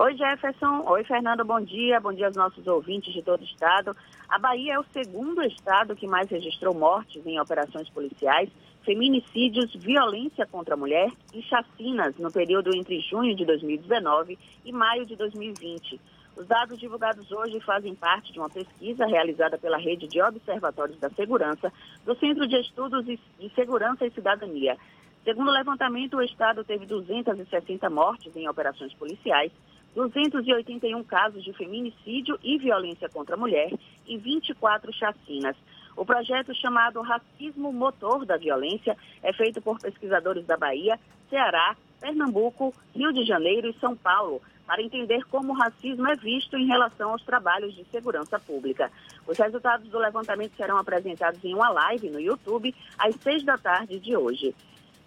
Oi, Jefferson. Oi, Fernando. Bom dia. Bom dia aos nossos ouvintes de todo o estado. A Bahia é o segundo estado que mais registrou mortes em operações policiais, feminicídios, violência contra a mulher e chacinas no período entre junho de 2019 e maio de 2020. Os dados divulgados hoje fazem parte de uma pesquisa realizada pela Rede de Observatórios da Segurança do Centro de Estudos de Segurança e Cidadania. Segundo o levantamento, o Estado teve 260 mortes em operações policiais, 281 casos de feminicídio e violência contra a mulher e 24 chacinas. O projeto chamado Racismo Motor da Violência é feito por pesquisadores da Bahia, Ceará, Pernambuco, Rio de Janeiro e São Paulo, para entender como o racismo é visto em relação aos trabalhos de segurança pública. Os resultados do levantamento serão apresentados em uma live no YouTube às seis da tarde de hoje.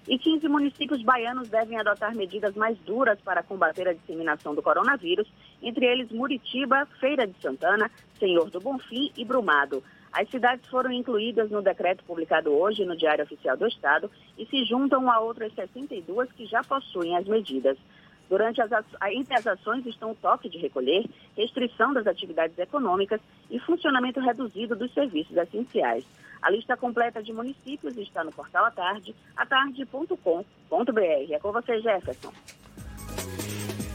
E 15 municípios baianos devem adotar medidas mais duras para combater a disseminação do coronavírus, entre eles Muritiba, Feira de Santana, Senhor do Bonfim e Brumado. As cidades foram incluídas no decreto publicado hoje no Diário Oficial do Estado e se juntam a outras 62 que já possuem as medidas. Durante as, entre as ações estão o toque de recolher, restrição das atividades econômicas e funcionamento reduzido dos serviços essenciais. A lista completa de municípios está no portal Atarde, atarde.com.br. É com você, Jefferson.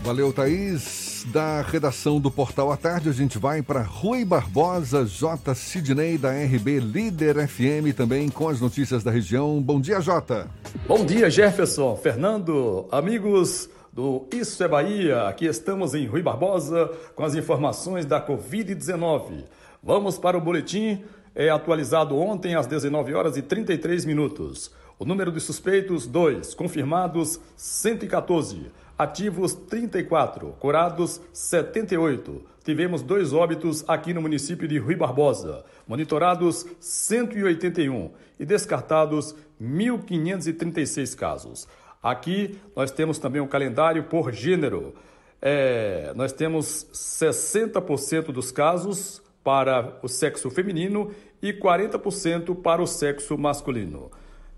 Valeu, Thaís. Da redação do Portal à Tarde, a gente vai para Rui Barbosa, J. Sidney, da RB Líder FM, também com as notícias da região. Bom dia, Jota. Bom dia, Jefferson, Fernando, amigos do Isso é Bahia. Aqui estamos em Rui Barbosa com as informações da Covid-19. Vamos para o boletim é atualizado ontem às 19 horas e 33 minutos. O número de suspeitos 2, confirmados 114 ativos 34, curados 78. Tivemos dois óbitos aqui no município de Rui Barbosa, monitorados 181 e descartados 1.536 casos. Aqui nós temos também um calendário por gênero. É, nós temos 60% dos casos para o sexo feminino e 40% para o sexo masculino.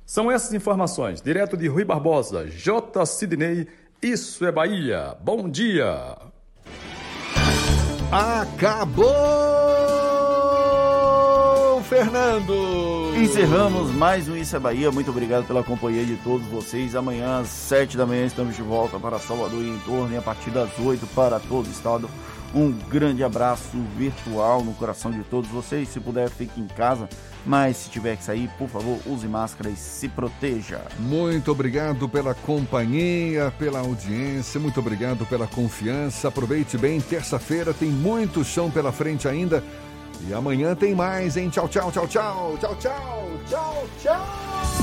São essas informações, direto de Rui Barbosa, J. Sidney isso é Bahia. Bom dia. Acabou, Fernando. Encerramos mais um Isso é Bahia. Muito obrigado pela companhia de todos vocês. Amanhã às sete da manhã estamos de volta para Salvador e em torno e a partir das oito para todo o estado. Um grande abraço virtual no coração de todos vocês. Se puder, fique em casa mas se tiver que sair, por favor, use máscara e se proteja. Muito obrigado pela companhia, pela audiência, muito obrigado pela confiança. Aproveite bem, terça-feira tem muito chão pela frente ainda. E amanhã tem mais, hein? Tchau, tchau, tchau, tchau, tchau, tchau, tchau, tchau.